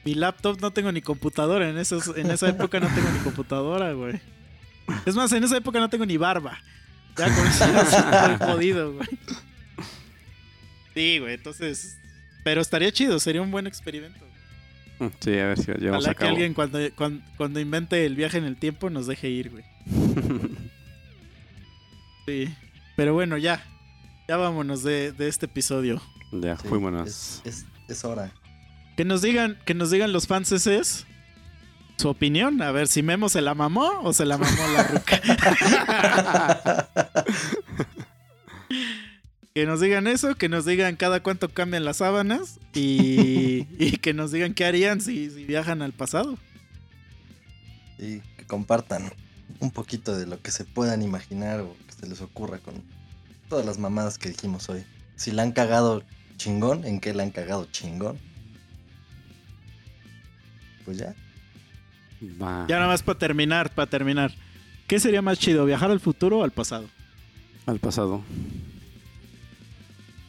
Mi laptop no tengo ni computadora. En, esos, en esa [laughs] época no tengo ni computadora, güey. Es más, en esa época no tengo ni barba. Ya con eso estoy jodido, güey. Sí, güey, entonces. Pero estaría chido, sería un buen experimento. Sí, a ver si lo llevamos Ojalá a que cabo. alguien cuando, cuando, cuando invente el viaje en el tiempo nos deje ir, güey. [laughs] Sí. Pero bueno, ya. Ya vámonos de, de este episodio. ya, Sí, fuímonos. Es, es, es hora. Que nos digan, que nos digan los fans es su opinión. A ver si Memo se la mamó o se la mamó la ruca. [laughs] que nos digan eso, que nos digan cada cuánto cambian las sábanas y, y que nos digan qué harían si, si viajan al pasado. Y que compartan un poquito de lo que se puedan imaginar o que se les ocurra con todas las mamadas que dijimos hoy. Si la han cagado chingón, ¿en qué la han cagado chingón? Pues ya. Va. Ya nada más para terminar, para terminar. ¿Qué sería más chido, viajar al futuro o al pasado? Al pasado.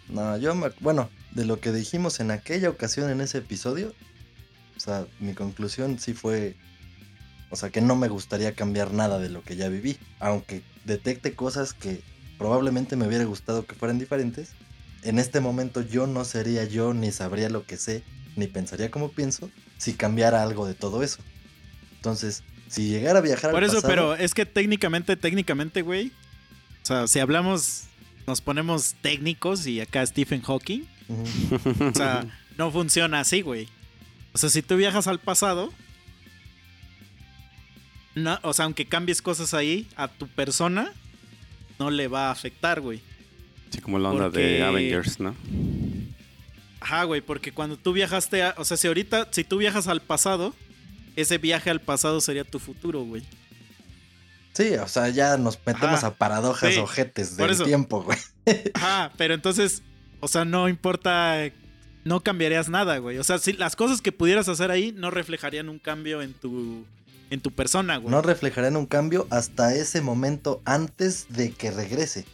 No, yo me, bueno, de lo que dijimos en aquella ocasión en ese episodio, o sea, mi conclusión sí fue, o sea, que no me gustaría cambiar nada de lo que ya viví, aunque detecte cosas que probablemente me hubiera gustado que fueran diferentes. En este momento yo no sería yo, ni sabría lo que sé, ni pensaría como pienso, si cambiara algo de todo eso. Entonces, si llegara a viajar Por al eso, pasado, pero es que técnicamente, técnicamente, güey. O sea, si hablamos, nos ponemos técnicos y acá Stephen Hawking. O sea, no funciona así, güey. O sea, si tú viajas al pasado, no, o sea, aunque cambies cosas ahí, a tu persona no le va a afectar, güey. Sí, como la onda Porque- de Avengers, ¿no? Ajá, güey, porque cuando tú viajaste a, o sea, si ahorita, si tú viajas al pasado, ese viaje al pasado sería tu futuro, güey. Sí, o sea, ya nos metemos Ajá. a paradojas Sí, ojetes del eso. tiempo, güey. [laughs] Ajá, pero entonces, o sea, no importa, no cambiarías nada, güey. O sea, si las cosas que pudieras hacer ahí no reflejarían un cambio en tu, en tu persona, güey. No reflejarán un cambio hasta ese momento antes de que regrese.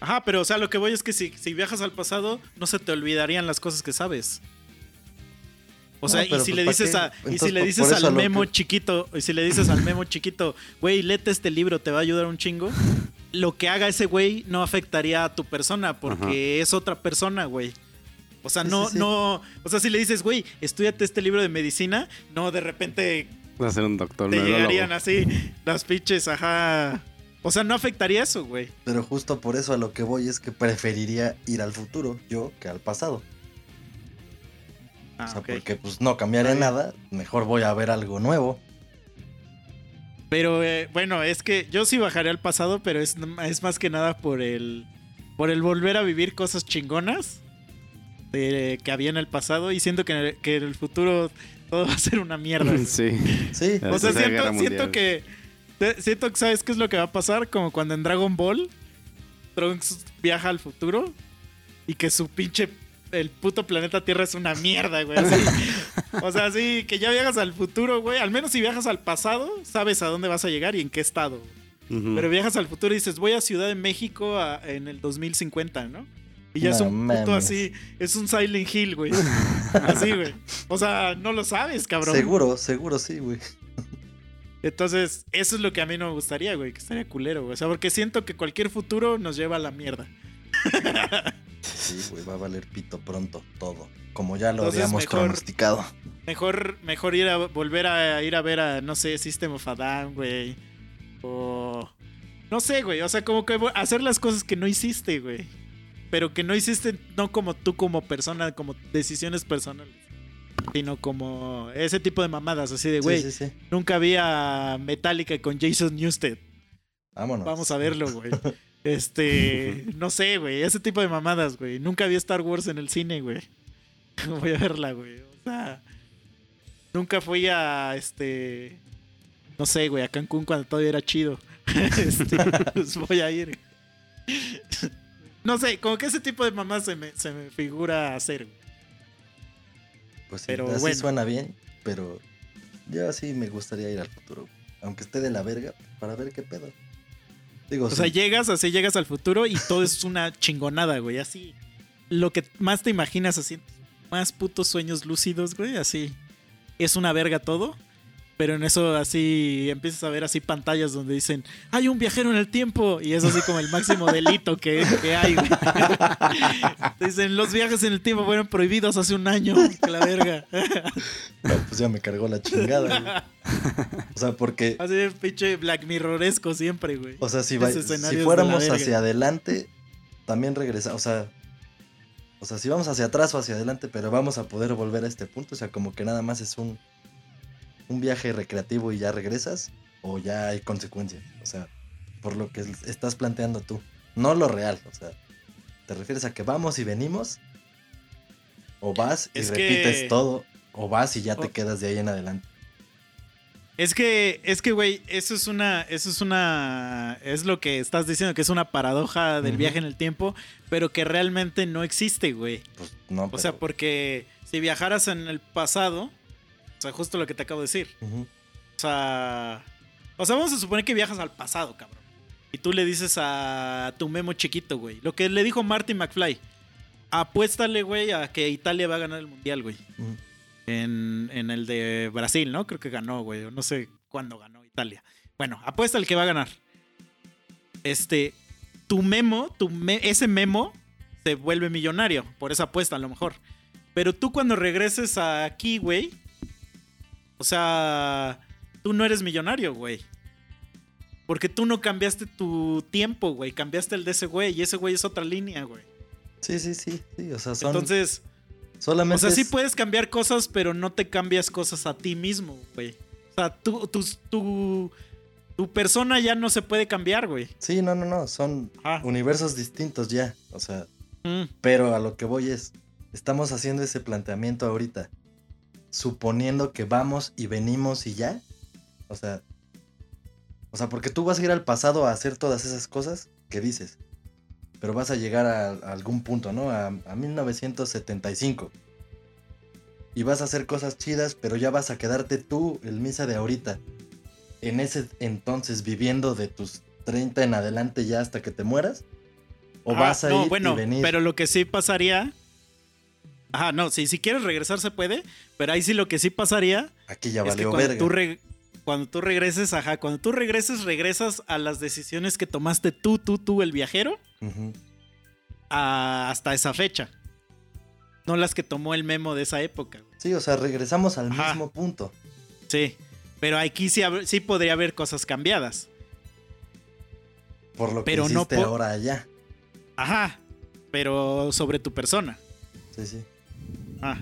Ajá, pero o sea, lo que voy es que si, si viajas al pasado, no se te olvidarían las cosas que sabes. O No, sea, y si pues, le ¿pa' dices a, y si le dices al memo que- chiquito, y si le dices al memo chiquito, güey, léete este libro, te va a ayudar un chingo. Lo que haga ese güey no afectaría a tu persona, porque es otra persona, güey. O sea, Sí, no, sí, sí. no. O sea, si le dices, güey, estudiate este libro de medicina, no, de repente Va a ser un doctor te llegarían así las pinches, ajá. O sea, no afectaría eso, güey. Pero justo por eso a lo que voy es que preferiría ir al futuro yo que al pasado. Ah, o sea, ok. porque pues no cambiaré nada, mejor voy a ver algo nuevo. Pero eh, bueno, es que yo sí bajaré al pasado, pero es, es más que nada por el por el volver a vivir cosas chingonas de- que había en el pasado y siento que en el, que en el futuro todo [laughs] va a ser una mierda. [laughs] Sí. Sí, o sea, siento, siento que te- siento que sabes qué es lo que va a pasar, como cuando en Dragon Ball Trunks viaja al futuro y que su pinche el puto planeta Tierra es una mierda, güey. así. [laughs] O sea, sí, que ya viajas al futuro, güey. Al menos si viajas al pasado, sabes a dónde vas a llegar y en qué estado. Pero viajas al futuro y dices, voy a Ciudad de México a- en el 2050, ¿no? Y ya es un puto mames. así, es un Silent Hill, güey. [laughs] Así, güey. O sea, no lo sabes, cabrón. seguro, seguro sí, güey. Entonces, eso es lo que a mí no me gustaría, güey, que estaría culero, güey. O sea, porque siento que cualquier futuro nos lleva a la mierda. [laughs] Sí, güey, va a valer pito pronto todo. Como ya lo Entonces, habíamos mejor- pronosticado. Mejor, mejor ir a volver a ir a ver a, no sé, System of a Down, güey. O. No sé, güey. O sea, como que hacer las cosas que no hiciste, güey. Pero que no hiciste no como tú como persona, como decisiones personales. Sino como ese tipo de mamadas, así de, güey, Sí, sí, sí. nunca vi a Metallica con Jason Newsted. Vámonos. Vamos a verlo, güey. [laughs] Este, [laughs] no sé, güey, ese tipo de mamadas, güey. Nunca vi Star Wars en el cine, güey. [laughs] Voy a verla, güey. O sea, nunca fui a este no sé, güey, a Cancún cuando todavía era chido. [laughs] Este, pues voy a ir. No sé, como que ese tipo de mamadas se me, se me figura hacer. güey. Pues sí, Pero así bueno. suena bien, pero yo sí me gustaría ir al futuro. Aunque esté de la verga, para ver qué pedo. Digo, O sí, sea, llegas así, llegas al futuro y todo es una chingonada, güey. Así. Lo que más te imaginas así. Más putos sueños lúcidos, güey. Así. Es una verga todo. Pero en eso así empiezas a ver así pantallas donde dicen, hay un viajero en el tiempo. Y es así como el máximo delito que, que hay. [laughs] Dicen, los viajes en el tiempo fueron prohibidos hace un año. Que la verga. no, pues ya me cargó la chingada, güey. O sea, porque, [laughs] Así de pinche Black Mirroresco siempre, güey. o sea, si, va- si fuéramos hacia adelante, también regresa, o sea, o sea, si vamos hacia atrás o hacia adelante, pero vamos a poder volver a este punto, o sea, como que nada más es un, un viaje recreativo y ya regresas, o ya hay consecuencias, o sea, por lo que estás planteando tú, no lo real, o sea, ¿te refieres a que vamos y venimos? ¿O vas y Es que- repites todo? ¿O vas y ya te quedas de ahí en adelante? Es que, es que, güey, eso es una, eso es una, es lo que estás diciendo, que es una paradoja del viaje en el tiempo, pero que realmente no existe, güey. Pues no, O sea, porque si viajaras en el pasado, o sea, justo lo que te acabo de decir, o sea, o sea, vamos a suponer que viajas al pasado, cabrón. Y tú le dices a tu memo chiquito, güey, lo que le dijo Marty McFly, apuéstale, güey, a que Italia va a ganar el mundial, güey. En, en el de Brasil, ¿no? Creo que ganó, güey. No sé cuándo ganó Italia. Bueno, apuesta el que va a ganar. Este, tu memo, tu me- ese memo se vuelve millonario por esa apuesta, a lo mejor. Pero tú cuando regreses aquí, güey, o sea, tú no eres millonario, güey. Porque tú no cambiaste tu tiempo, güey. Cambiaste el de ese güey y ese güey es otra línea, güey. Sí, sí, sí, sí, o sea, son Entonces, solamente o sea, sí es- puedes cambiar cosas, pero no te cambias cosas a ti mismo, güey. O sea, tú, tus- tu, tu persona ya no se puede cambiar, güey. Sí, no, no, no, son universos distintos ya, o sea, Mm. pero a lo que voy es, estamos haciendo ese planteamiento ahorita, suponiendo que vamos y venimos y ya, o sea, o sea, porque tú vas a ir al pasado a hacer todas esas cosas que dices, pero vas a llegar a, a algún punto, ¿no? A, a 1975. Y vas a hacer cosas chidas, pero ya vas a quedarte tú, el misa de ahorita, en ese entonces viviendo de tus 30 en adelante ya hasta que te mueras. O Ah, vas a no, ir bueno, y venir. pero lo que sí pasaría... Ajá, no, si, si quieres regresar se puede, pero ahí sí lo que sí pasaría Aquí ya es que valió cuando verga. tú, re- cuando tú regreses, ajá, cuando tú regreses, regresas a las decisiones que tomaste tú, tú, tú, el viajero, a- hasta esa fecha. No las que tomó el memo de esa época. Sí, o sea, regresamos al Ajá. mismo punto. Sí, pero aquí sí, sí podría haber cosas cambiadas. Por lo que Pero no hiciste po- ahora allá. Ajá, pero sobre tu persona. Sí, sí. Ah,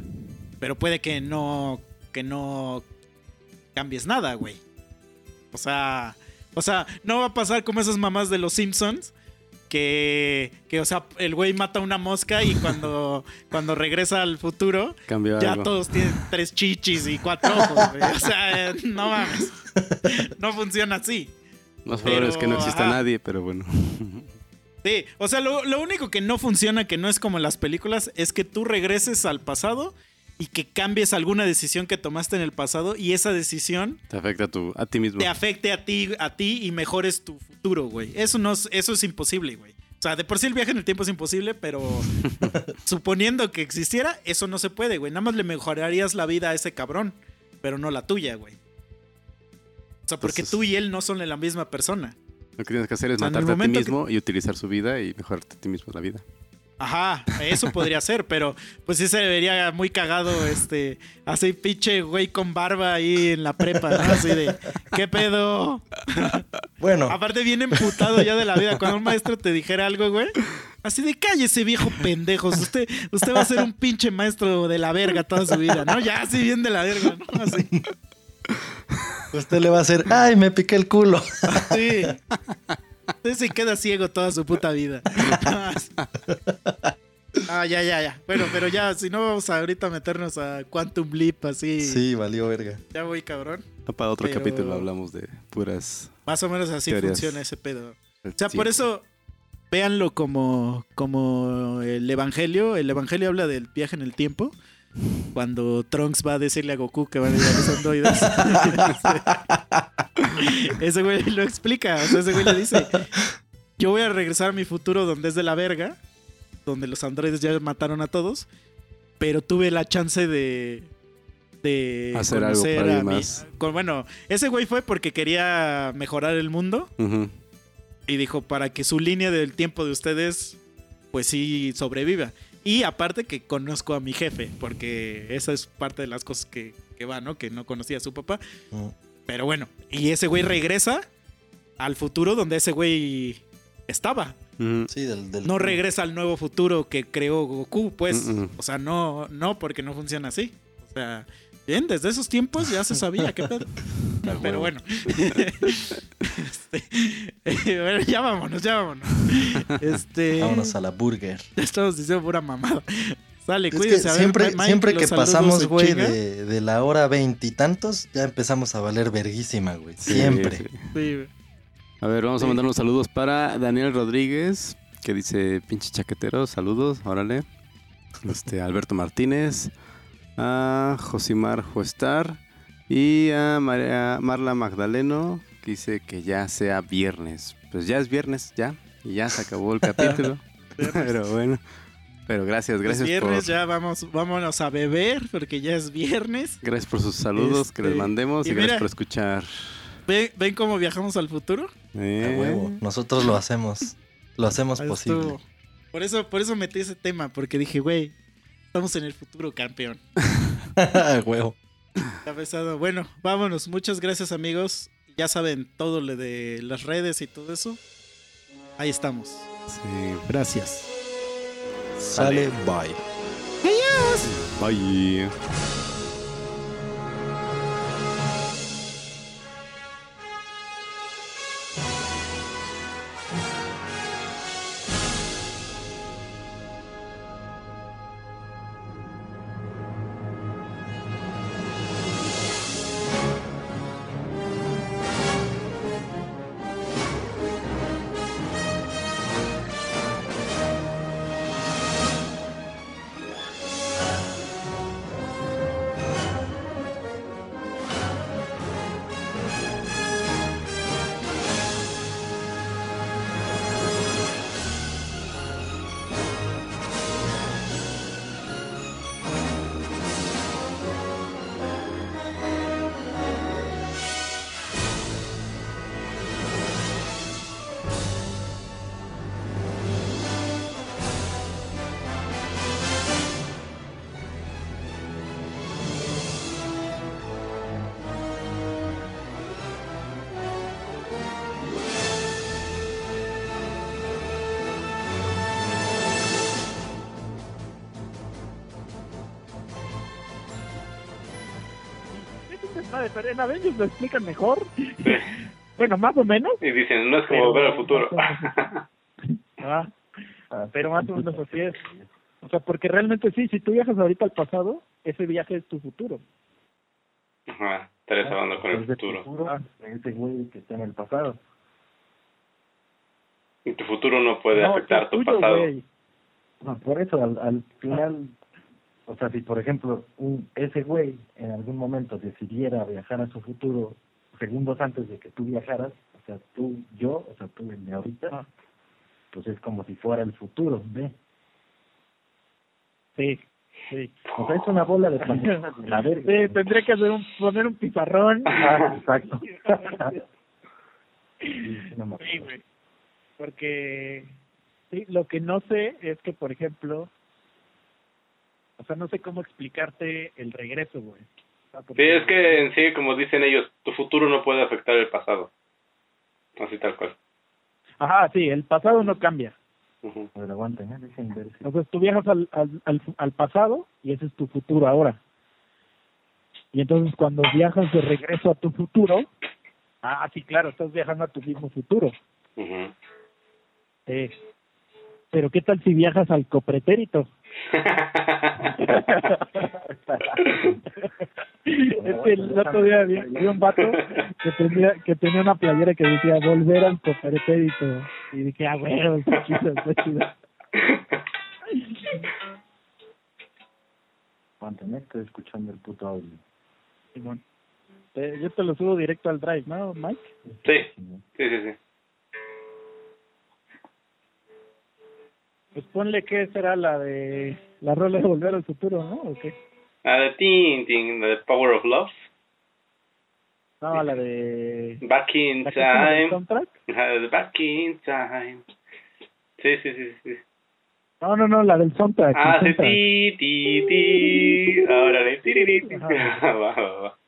pero puede que no, que no cambies nada, güey. O sea, o sea, no va a pasar como esas mamás de los Simpsons. Que, que, o sea, el güey mata una mosca y cuando, [laughs] cuando regresa al futuro, Cambió ya algo. todos tienen tres chichis y cuatro ojos, güey. O sea, eh, no mames. [laughs] No funciona así. Más probable es que no exista ajá. nadie, pero bueno. [laughs] Sí, o sea, lo, lo único que no funciona, que no es como en las películas, es que tú regreses al pasado y que cambies alguna decisión que tomaste en el pasado y esa decisión Te afecta a, tu, a ti mismo. te afecte a ti, a ti y mejores tu futuro, güey. Eso no es, eso es imposible, güey. O sea, de por sí el viaje en el tiempo es imposible, pero [laughs] suponiendo que existiera, eso no se puede, güey. Nada más le mejorarías la vida a ese cabrón, pero no la tuya, güey. O sea, porque tú y él no son la misma persona. Lo que tienes que hacer es O sea, matarte a ti que- mismo y utilizar su vida y mejorarte a ti mismo la vida. Ajá, eso podría ser, pero pues sí se vería muy cagado, este, así pinche güey con barba ahí en la prepa, ¿no? Así de, ¿qué pedo? Bueno, Aparte bien emputado ya de la vida, cuando un maestro te dijera algo, güey, así de cállese viejo pendejos, usted, usted va a ser un pinche maestro de la verga toda su vida, ¿no? Ya así bien de la verga, ¿no? Así, [laughs] usted le va a hacer, ay, me piqué el culo. [laughs] sí. Usted se queda ciego toda su puta vida. [laughs] Ah, ya, ya, ya. Bueno, pero ya, si no vamos a ahorita meternos a Quantum Leap, así. Sí, valió verga. Ya voy, cabrón. Para otro Pero- capítulo hablamos de puras. Más o menos así Teorías. funciona ese pedo. O sea, por eso véanlo como, como el Evangelio. El Evangelio habla del viaje en el tiempo. Cuando Trunks va a decirle a Goku que van a ir a los androides. [laughs] ese güey lo explica. O sea, ese güey le dice: Yo voy a regresar a mi futuro donde es de la verga. Donde los androides ya mataron a todos. Pero tuve la chance de. De Hacer algo para a mi- más. con- bueno, ese güey fue porque quería mejorar el mundo. Y dijo, para que su línea del tiempo de ustedes, pues sí sobreviva. Y aparte que conozco a mi jefe, porque esa es parte de las cosas que, que va, ¿no? Que no conocía a su papá. Mm. Pero bueno, y ese güey regresa al futuro donde ese güey estaba. Ujú. Sí, del, del No regresa al nuevo futuro que creó Goku, pues. Mm, mm. O sea, no, no, porque no funciona así. O sea, bien, desde esos tiempos ya se sabía qué pedo. [laughs] Pero bueno. [laughs] Este, eh, [laughs] bueno, ya vámonos, ya vámonos. Este, Vámonos a la burger. ya estamos diciendo pura mamada. Sale, Es que a ver, siempre, Mike, siempre que pasamos, güey, de, de la hora veintitantos, ya empezamos a valer verguísima, güey. Sí, Siempre. sí. Sí, güey. A ver, vamos a mandar unos saludos para Daniel Rodríguez, que dice pinche chaquetero, saludos, órale. Este, Alberto Martínez, a Josimar Juestar y a María Marla Magdaleno, que dice que ya sea viernes. Pues ya es viernes, ya, y ya se acabó el [laughs] capítulo. Pero bueno, pero gracias, Es gracias viernes, por, ya vamos, vámonos a beber porque ya es viernes. gracias por sus saludos que les Este, mandemos y, y gracias por escuchar. ¿Ven, ven cómo viajamos al futuro? Eh, A huevo. Nosotros lo hacemos. Lo hacemos posible. Por eso, por eso metí ese tema, porque dije, güey, estamos en el futuro campeón. [laughs] Huevo. Está pesado. Bueno, vámonos. Muchas gracias, amigos. Ya saben todo lo de las redes y todo eso. Ahí estamos. sí. Gracias. Sale, bye. Bye. Madre, pero en Avengers lo explican mejor. Sí. [laughs] Bueno, más o menos. Y dicen, no es como Pero- ver al futuro. [laughs] Ah, pero más o menos así es. O sea, porque realmente sí, si tú viajas ahorita al pasado, ese viaje es tu futuro. Ajá, estarías hablando con el Es del futuro. Ah. ese güey que está en el pasado. Y tu futuro no puede No, afectar tu tuyo, pasado. güey. No, por eso, al, al final, o sea, si por ejemplo un, ese güey en algún momento decidiera viajar a su futuro segundos antes de que tú viajaras, o sea, tú, yo, o sea, tú el de ahorita, Ah. pues es como si fuera el futuro, ¿ve? Sí, sí. O sea, es una bola de pañuelos de la verga. Sí, tendría que hacer un, poner un pizarrón. Ajá, exacto. Sí, no güey. Porque sí, lo que no sé es que, por ejemplo, o sea, no sé cómo explicarte el regreso, güey. Sí, es que en sí, como dicen ellos, tu futuro no puede afectar el pasado. Así tal cual. Ajá, sí, el pasado no cambia. Ujú. Pero aguanten, ¿eh? Dejen ver si- Entonces tú viajas al, al, al, al pasado y ese es tu futuro ahora. Y entonces cuando viajas de regreso a tu futuro, ah, sí, claro, estás viajando a tu mismo futuro. Eh, pero ¿qué tal si viajas al copretérito? Es que el otro día vi, vi un vato que tenía que tenía una playera que decía volver al copretérito y dije ah bueno está chido está chido estoy escuchando el puto audio. Simón. Eh, yo te lo subo directo al drive ¿no Mike? Sí, sí, sí, sí. Pues ponle que será la de la rola de volver al futuro ¿no? ¿o qué? La de Tin, Tin, la de Power of Love. no la de Back in la time. soundtrack La de Back in time. Sí, sí, sí, sí. no no no la del soundtrack, Ah, sí, ti, ti, ti. Ahora de ti, ti, ti. [laughs]